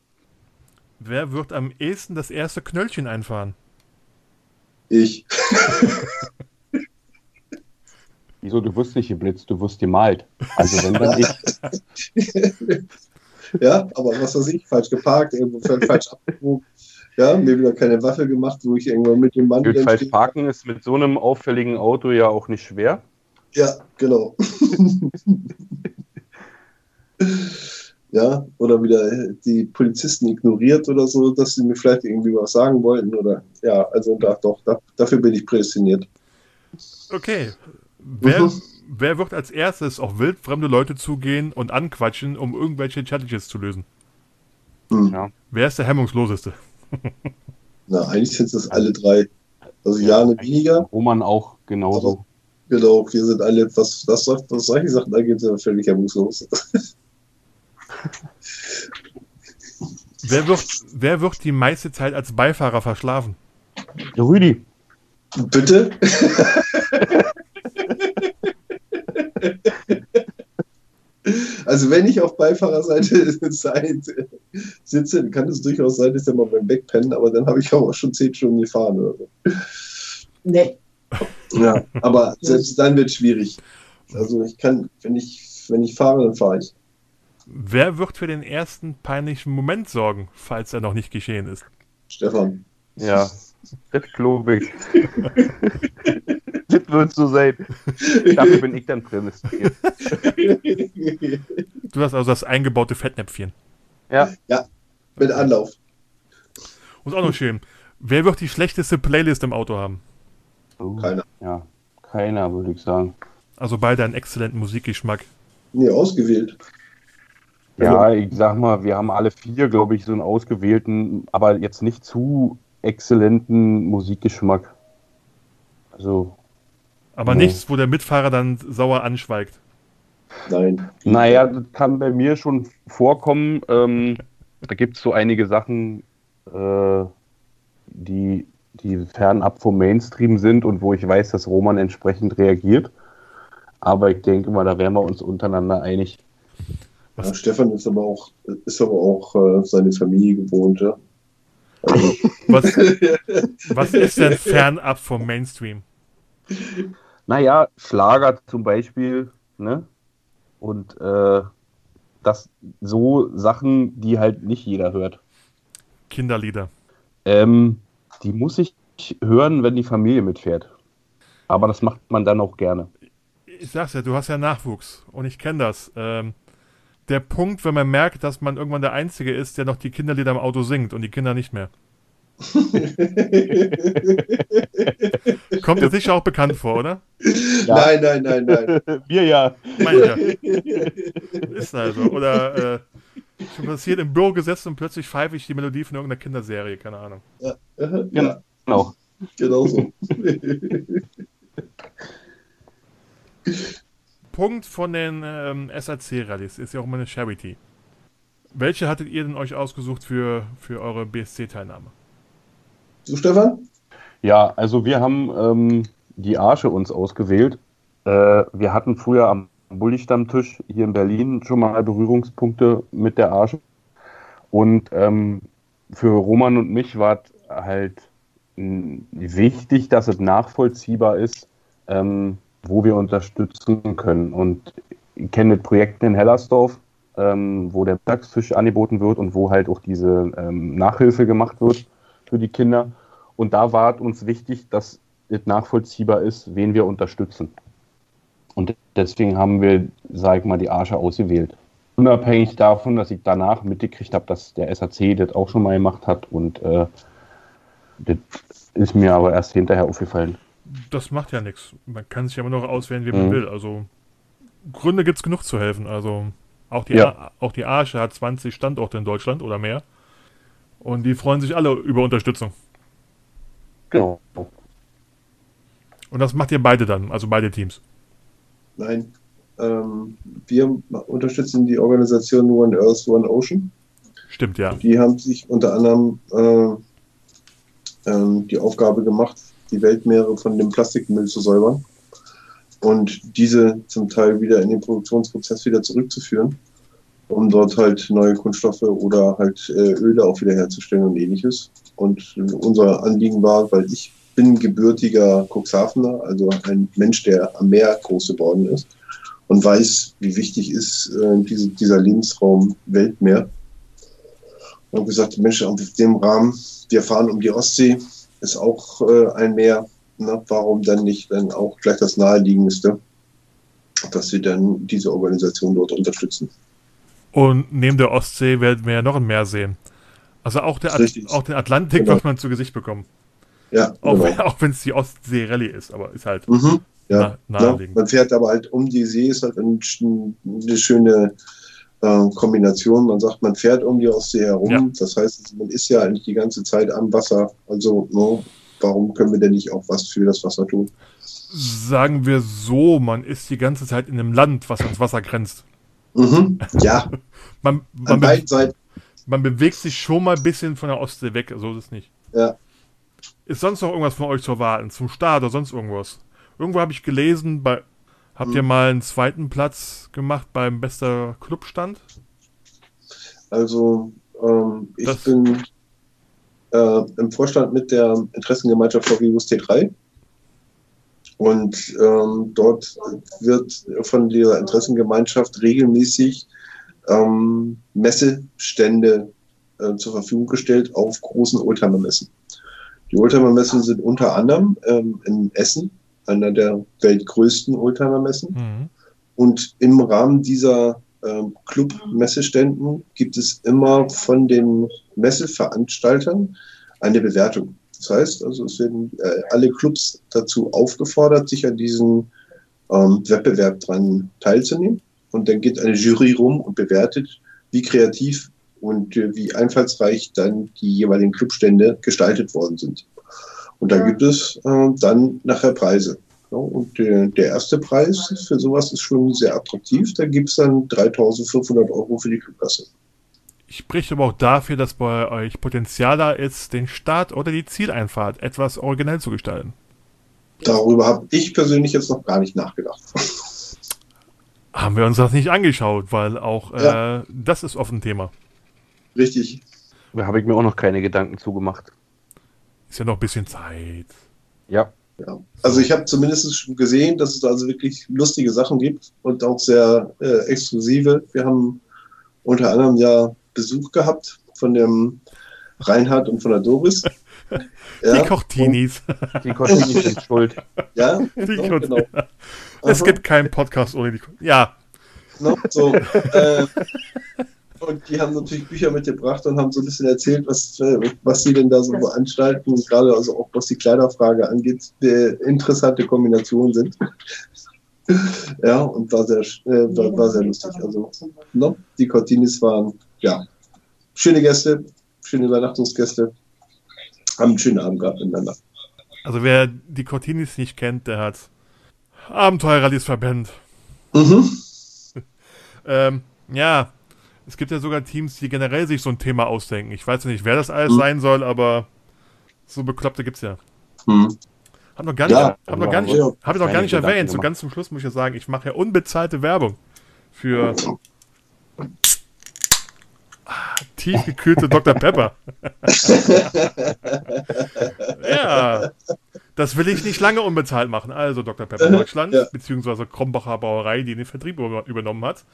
Wer wird am ehesten das erste Knöllchen einfahren? Ich. Wieso, du wirst nicht geblitzt, du wirst gemalt. Also wenn dann ich. Ja, aber was weiß ich, falsch geparkt, irgendwo falsch abgebogen. Ja, mir wieder keine Waffe gemacht, wo ich irgendwo mit dem Mann Gut, falsch stehe. parken ist mit so einem auffälligen Auto ja auch nicht schwer. Ja, genau. ja, oder wieder die Polizisten ignoriert oder so, dass sie mir vielleicht irgendwie was sagen wollten. Oder ja, also da, doch, da, dafür bin ich prädestiniert. Okay. Wer, Mhm. Wer wird als erstes auf wildfremde Leute zugehen und anquatschen, um irgendwelche Challenges zu lösen? Hm. Ja. Wer ist der hemmungsloseste? Na, eigentlich sind es alle drei. Also Jane weniger. Roman auch genauso. Genau, wir sind alle, was, was, was solche Sachen angeht, sind wir völlig hemmungslos. Wer wird, wer wird die meiste Zeit als Beifahrer verschlafen? Rüdi. Bitte? Also wenn ich auf Beifahrerseite sein- sitze, dann kann es durchaus sein, dass ich mal beim Wegpennen, aber dann habe ich auch schon zehn Stunden gefahren oder so. Nee. Ja, aber selbst dann wird es schwierig. Also ich kann, wenn ich, wenn ich fahre, dann fahre ich. Wer wird für den ersten peinlichen Moment sorgen, falls er noch nicht geschehen ist? Stefan. Ja, das glaube ich. Das wird so sein. Dafür bin ich dann prädestiniert. Du hast also das eingebaute Fettnäpfchen. Ja, Mit Anlauf. Und auch noch schön. Wer wird die schlechteste Playlist im Auto haben? oh, Keiner. ja, keiner, würde ich sagen. Also beide einen exzellenten Musikgeschmack. Nee, ausgewählt. Ja, ich sag mal, wir haben alle vier, glaube ich, so einen ausgewählten, aber jetzt nicht zu exzellenten Musikgeschmack. Also, Aber Ja. nichts, wo der Mitfahrer dann sauer anschweigt. Nein. naja, das kann bei mir schon vorkommen. Ähm, da gibt es so einige Sachen, äh, die, die fernab vom Mainstream sind und wo ich weiß, dass Roman entsprechend reagiert. Aber ich denke mal, da wären wir uns untereinander einig. Ja, Stefan ist aber auch, ist aber auch äh, seine Familie gewohnt, ja. Also, Was, was ist denn fernab vom Mainstream? Naja, Schlager zum Beispiel, ne? Und äh, das so Sachen, die halt nicht jeder hört. Kinderlieder. Ähm, die muss ich hören, wenn die Familie mitfährt. Aber das macht man dann auch gerne. Ich sag's ja, du hast ja Nachwuchs und ich kenne das. Ähm, der Punkt, wenn man merkt, dass man irgendwann der Einzige ist, der noch die Kinderlieder im Auto singt und die Kinder nicht mehr. Kommt dir sicher auch bekannt vor, oder? Nein, nein, nein, nein. Wir ja. Mein ja. Ist also. Oder äh, schon passiert im Büro gesessen und plötzlich pfeife ich die Melodie von irgendeiner Kinderserie, keine Ahnung. Ja, Genau. genau so. Punkt von den ähm, SAC-Rallyes ist ja auch immer eine Charity. Welche hattet ihr denn euch ausgesucht für, für eure BSC-Teilnahme? Du, Stefan? Ja, also wir haben ähm, die Arsche uns ausgewählt. Äh, wir hatten früher am Bulli-Stammtisch hier in Berlin schon mal Berührungspunkte mit der Arche. Und ähm, für Roman und mich war es halt wichtig, dass es nachvollziehbar ist, ähm, wo wir unterstützen können. Und ich kenne das Projekt in Hellersdorf, ähm, wo der Mittagstisch angeboten wird und wo halt auch diese ähm, Nachhilfe gemacht wird für die Kinder. Und da war es uns wichtig, dass es nachvollziehbar ist, wen wir unterstützen. Und deswegen haben wir, sag ich mal, die Arche ausgewählt. Unabhängig davon, dass ich danach mitgekriegt habe, dass der SAC das auch schon mal gemacht hat und äh, das ist mir aber erst hinterher aufgefallen. Das macht ja nichts. Man kann sich ja immer noch auswählen, wie man Mhm. will. Also Gründe gibt es genug zu helfen. Also auch die, Ja. Auch die Arche hat 20 Standorte in Deutschland oder mehr. Und die freuen sich alle über Unterstützung. Genau. Und das macht ihr beide dann, also beide Teams. Nein. Ähm, wir unterstützen die Organisation One Earth, One Ocean. Stimmt, ja. Die haben sich unter anderem äh, ähm, die Aufgabe gemacht, die Weltmeere von dem Plastikmüll zu säubern und diese zum Teil wieder in den Produktionsprozess wieder zurückzuführen, um dort halt neue Kunststoffe oder halt äh, Öle auch wieder herzustellen und ähnliches. Und unser Anliegen war, weil ich bin gebürtiger Cuxhavener, also ein Mensch, der am Meer groß geworden ist und weiß, wie wichtig ist äh, diese, dieser Lebensraum Weltmeer. Und gesagt, Mensch, auf dem Rahmen, wir fahren um die Ostsee, ist auch äh, ein Meer. Na, warum dann nicht dann auch gleich das naheliegendste, dass wir dann diese Organisation dort unterstützen? Und neben der Ostsee werden wir ja noch ein Meer sehen. Also auch, der At auch den Atlantik Genau. wird man zu Gesicht bekommen. Ja, Auch, genau. wenn- auch wenn es die Ostsee-Rallye ist, aber ist halt Mhm. Ja, na, ja, naheliegend. man fährt aber halt um die See, ist halt ein, eine schöne äh, Kombination. Man sagt, man fährt um die Ostsee herum. Ja. Das heißt, man ist ja eigentlich die ganze Zeit am Wasser. Also, no, warum können wir denn nicht auch was für das Wasser tun? Sagen wir so, man ist die ganze Zeit in einem Land, was ans Wasser grenzt. Mhm. Ja, Man, an man, be Seiten. man bewegt sich schon mal ein bisschen von der Ostsee weg, so ist es nicht. Ja. Ist sonst noch irgendwas von euch zu erwarten? Zum Start oder sonst irgendwas? Irgendwo habe ich gelesen, bei, habt ihr Hm. mal einen zweiten Platz gemacht beim bester Clubstand? Also ähm, ich Das- bin äh, im Vorstand mit der Interessengemeinschaft VW-Bus T3 und ähm, dort wird von dieser Interessengemeinschaft regelmäßig ähm, Messestände äh, zur Verfügung gestellt auf großen Oldtimer-Messen. Die Oldtimer-Messen sind unter anderem ähm, in Essen, einer der weltgrößten Oldtimer-Messen. Mhm. Und im Rahmen dieser ähm, Club-Messeständen gibt es immer von den Messeveranstaltern eine Bewertung. Das heißt, also es werden äh, alle Clubs dazu aufgefordert, sich an diesem ähm, Wettbewerb dran teilzunehmen. Und dann geht eine Jury rum und bewertet, wie kreativ und äh, wie einfallsreich dann die jeweiligen Clubstände gestaltet worden sind. Und da gibt es äh, dann nachher Preise. Ja, und der, der erste Preis für sowas ist schon sehr attraktiv. Da gibt es dann 3500 Euro für die Clubkasse. Spricht aber auch dafür, dass bei euch Potenzial da ist, den Start oder die Zieleinfahrt etwas originell zu gestalten. Darüber habe ich persönlich jetzt noch gar nicht nachgedacht. Haben wir uns das nicht angeschaut, weil auch Ja. äh, das ist oft ein Thema. Richtig. Da habe ich mir auch noch keine Gedanken zugemacht. Ist ja noch ein bisschen Zeit. Ja. Ja. Also ich habe zumindest schon gesehen, dass es da also wirklich lustige Sachen gibt und auch sehr äh, exklusive. Wir haben unter anderem ja Besuch gehabt von dem Reinhard und von der Doris. Die Kochtinis. Die Kosten sind schuld. Ja, Die Koch- genau. Es Aha. gibt keinen Podcast ohne die Ko Ja, No, so, äh, und die haben natürlich Bücher mitgebracht und haben so ein bisschen erzählt, was, äh, was sie denn da so veranstalten. Und gerade also auch was die Kleiderfrage angeht, interessante Kombinationen sind. ja, und war sehr, äh, war, war sehr lustig. Also, no, die Cortinis waren, ja, schöne Gäste, schöne Übernachtungsgäste. Haben einen schönen Abend gehabt miteinander. also wer die Cortinis nicht kennt, der hat Abenteuerrallies verbannt. Mhm. Ähm, ja, es gibt ja sogar Teams, die generell sich so ein Thema ausdenken. Ich weiß ja nicht, wer das alles Mhm. sein soll, aber so Bekloppte gibt's ja. Hm. Hab noch gar nicht, Ja, hab noch gar nicht, ja, hab ich noch gar nicht erwähnt. So ganz zum Schluss muss ich ja sagen, ich mache ja unbezahlte Werbung für Ah, tiefgekühlte Dr. Pepper. ja, das will ich nicht lange unbezahlt machen. Also Dr. Pepper Deutschland, Ja. beziehungsweise Krombacher Brauerei, die den Vertrieb über- übernommen hat.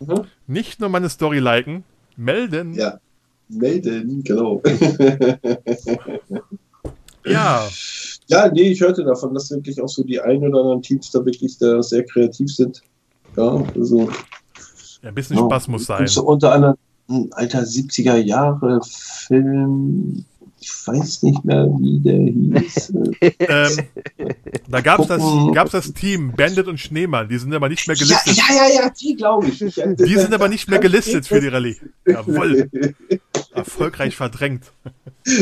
Mhm. Nicht nur meine Story liken, melden. Ja. Melden, genau. ja. Ja, nee, ich hörte davon, dass wirklich auch so die ein oder anderen Teams da wirklich da sehr kreativ sind. Ja, also. Ja, ein bisschen ja. Spaß muss sein. Und so unter anderem ein alter 70er Jahre Film. Ich weiß nicht mehr, wie der hieß. Ähm, da gab es das, gab's das Team Bandit und Schneemann, die sind aber nicht mehr ja, gelistet. ja, ja, ja, die glaube ich. Ich- Die sind aber nicht mehr gelistet für die Rallye. Jawohl, erfolgreich verdrängt.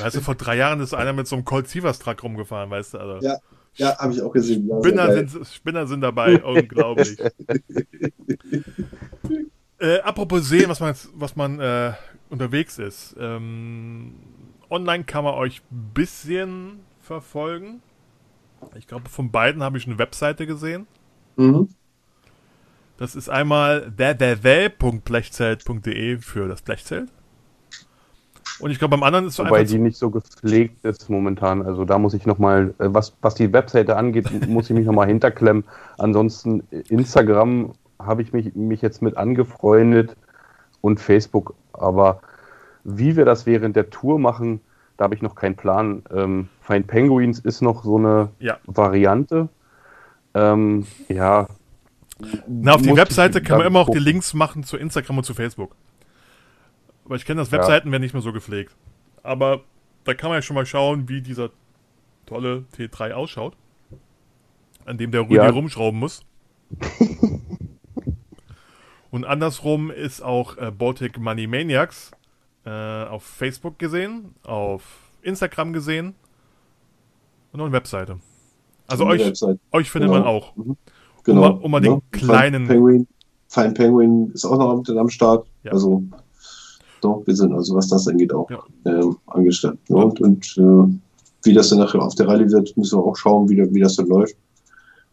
Weißt du, vor drei Jahren ist einer mit so einem Colt Sievers Truck rumgefahren, weißt du? Also, Ja, Ja, habe ich auch gesehen. Ja, Spinner, sind, Spinner sind dabei, unglaublich. äh, apropos sehen, was man, was man äh, unterwegs ist. Ähm, online kann man euch ein bisschen verfolgen. Ich glaube, von beiden habe ich eine Webseite gesehen. Mhm. Das ist einmal www.blechzelt.de für das Blechzelt. Und ich glaube, beim anderen ist so Wobei einfach. die nicht so gepflegt ist momentan. Also da muss ich nochmal, was, was die Webseite angeht, muss ich mich nochmal hinterklemmen. Ansonsten äh, Instagram habe ich mich, mich jetzt mit angefreundet und Facebook. Aber wie wir das während der Tour machen, da habe ich noch keinen Plan. Ähm, Find Penguins ist noch so eine Ja. Variante. Ähm, ja. Na, auf die Webseite kann man immer auch die. Links machen zu Instagram und zu Facebook. Aber ich kenne das, Ja. Webseiten werden nicht mehr so gepflegt. Aber da kann man ja schon mal schauen, wie dieser tolle T3 ausschaut. An dem der Rudi Ja. rumschrauben muss. und andersrum ist auch äh, Baltic Money Maniacs äh, auf Facebook gesehen, auf Instagram gesehen und noch eine Webseite. Also euch, Website. euch findet Genau. man auch. Genau. Um mal- um mal den kleinen- Fine Penguin, Fine Penguin ist auch noch am Start. Ja. Also, doch, wir sind also, was das angeht, auch Ja. ähm, angestellt. Ja, und und äh, wie das dann nachher auf der Rallye wird, müssen wir auch schauen, wie, wie das dann läuft.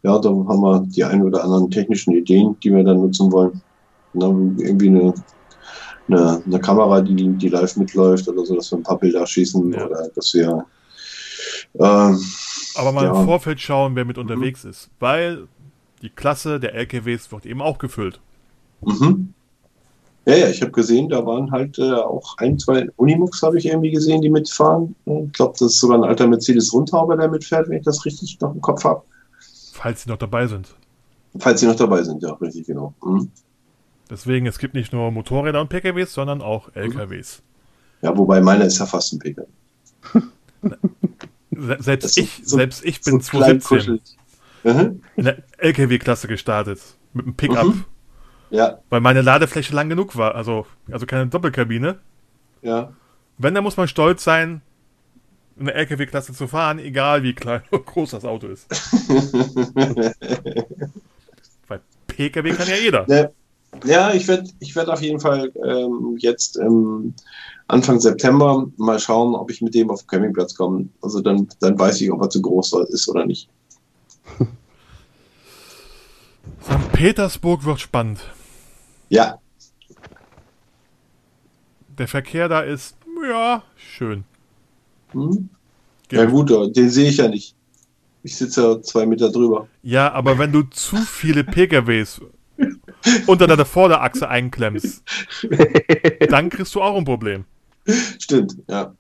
Ja, da haben wir die ein oder anderen technischen Ideen, die wir dann nutzen wollen. Na, irgendwie eine, eine, eine Kamera, die, die live mitläuft oder so, dass wir ein paar Bilder schießen Ja. oder dass wir ähm, Aber mal. Mhm. im Vorfeld schauen, wer mit unterwegs ist. Weil die Klasse der LKWs wird eben auch gefüllt. Mhm. Ja, ja, ich habe gesehen, da waren halt äh, auch ein, zwei Unimux habe ich irgendwie gesehen, die mitfahren. Ich glaube, das ist sogar ein alter Mercedes Rundhauber, der mitfährt, wenn ich das richtig noch im Kopf habe. Falls sie noch dabei sind. Falls sie noch dabei sind, ja, richtig, genau. Mhm. Deswegen, es gibt nicht nur Motorräder und PKWs, sondern auch LKWs. Ja, wobei meiner ist ja fast ein PKW. Se selbst ich, so- selbst ich bin So klein 2017 kuschelig. Mhm. in der LKW-Klasse gestartet. Mit einem Pickup. Mhm. Ja, Weil meine Ladefläche lang genug war. Also, also keine Doppelkabine. ja. Wenn, dann muss man stolz sein, in der LKW-Klasse zu fahren, egal wie klein oder groß das Auto ist. Weil PKW kann ja jeder. Ja, ich werde ich werd auf jeden Fall ähm, jetzt ähm, Anfang September mal schauen, ob ich mit dem auf den Campingplatz komme. Also dann, dann weiß ich, ob er zu groß ist oder nicht. St. Petersburg wird spannend. Ja, Der Verkehr da ist, ja, schön. hm? ja gut, den sehe ich ja nicht. Ich sitze ja zwei Meter drüber. Ja, aber wenn du zu viele PKWs unter deiner Vorderachse einklemmst, dann kriegst du auch ein Problem. Stimmt, ja.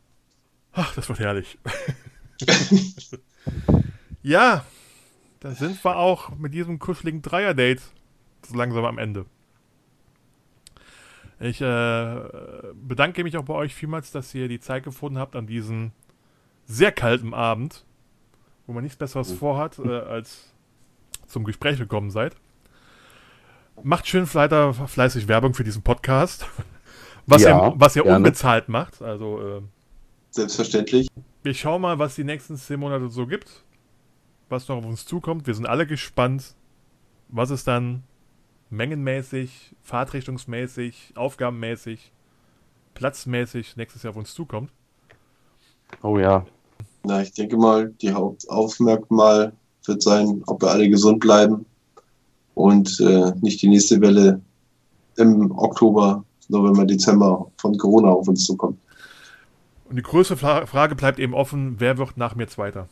Ach, das wird herrlich. ja, da sind wir auch mit diesem kuscheligen Dreier-Date so langsam am Ende. Ich äh, bedanke mich auch bei euch vielmals, dass ihr die Zeit gefunden habt an diesem sehr kalten Abend, wo man nichts Besseres vorhat, äh, als zum Gespräch gekommen seid. Macht schön weiter fleißig Werbung für diesen Podcast, was, Ja, ihr, was ihr gerne. unbezahlt macht. Also äh, Selbstverständlich. wir schauen mal, was die nächsten zehn Monate so gibt. Was noch auf uns zukommt. Wir sind alle gespannt, was es dann mengenmäßig, fahrtrichtungsmäßig, aufgabenmäßig, platzmäßig nächstes Jahr auf uns zukommt. Oh ja. Na, ich denke mal, die Hauptaufmerkmal wird sein, ob wir alle gesund bleiben und äh, nicht die nächste Welle im Oktober, November, Dezember von Corona auf uns zukommt. Und die größte Fra Frage bleibt eben offen, wer wird nach mir Zweiter?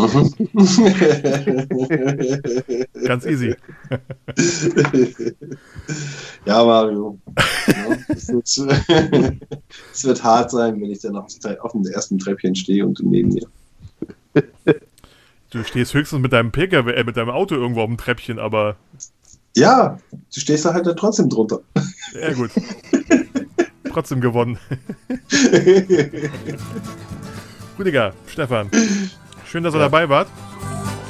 Mhm. Ganz easy. ja, Mario. Es, wird, hart sein, wenn ich dann auf, auf dem ersten Treppchen stehe und du neben mir. Du stehst höchstens mit deinem PKW, äh, mit deinem Auto irgendwo auf dem Treppchen, aber. Ja, du stehst da halt dann trotzdem drunter. Ja, gut. trotzdem gewonnen. Rüdiger, Stefan, schön, dass ihr Ja. dabei wart.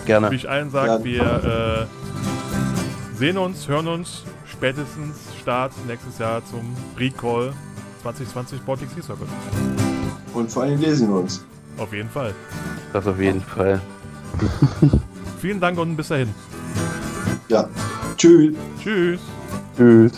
Gerne. Wie ich allen sage, Ja. wir äh, sehen uns, hören uns spätestens Start nächstes Jahr zum Recall 2020 Baltic Sea Circle. Und vor allem lesen wir uns. Auf jeden Fall. Das auf jeden Fall. Vielen Dank und bis dahin. Ja. Tschüss. Tschüss. Tschüss.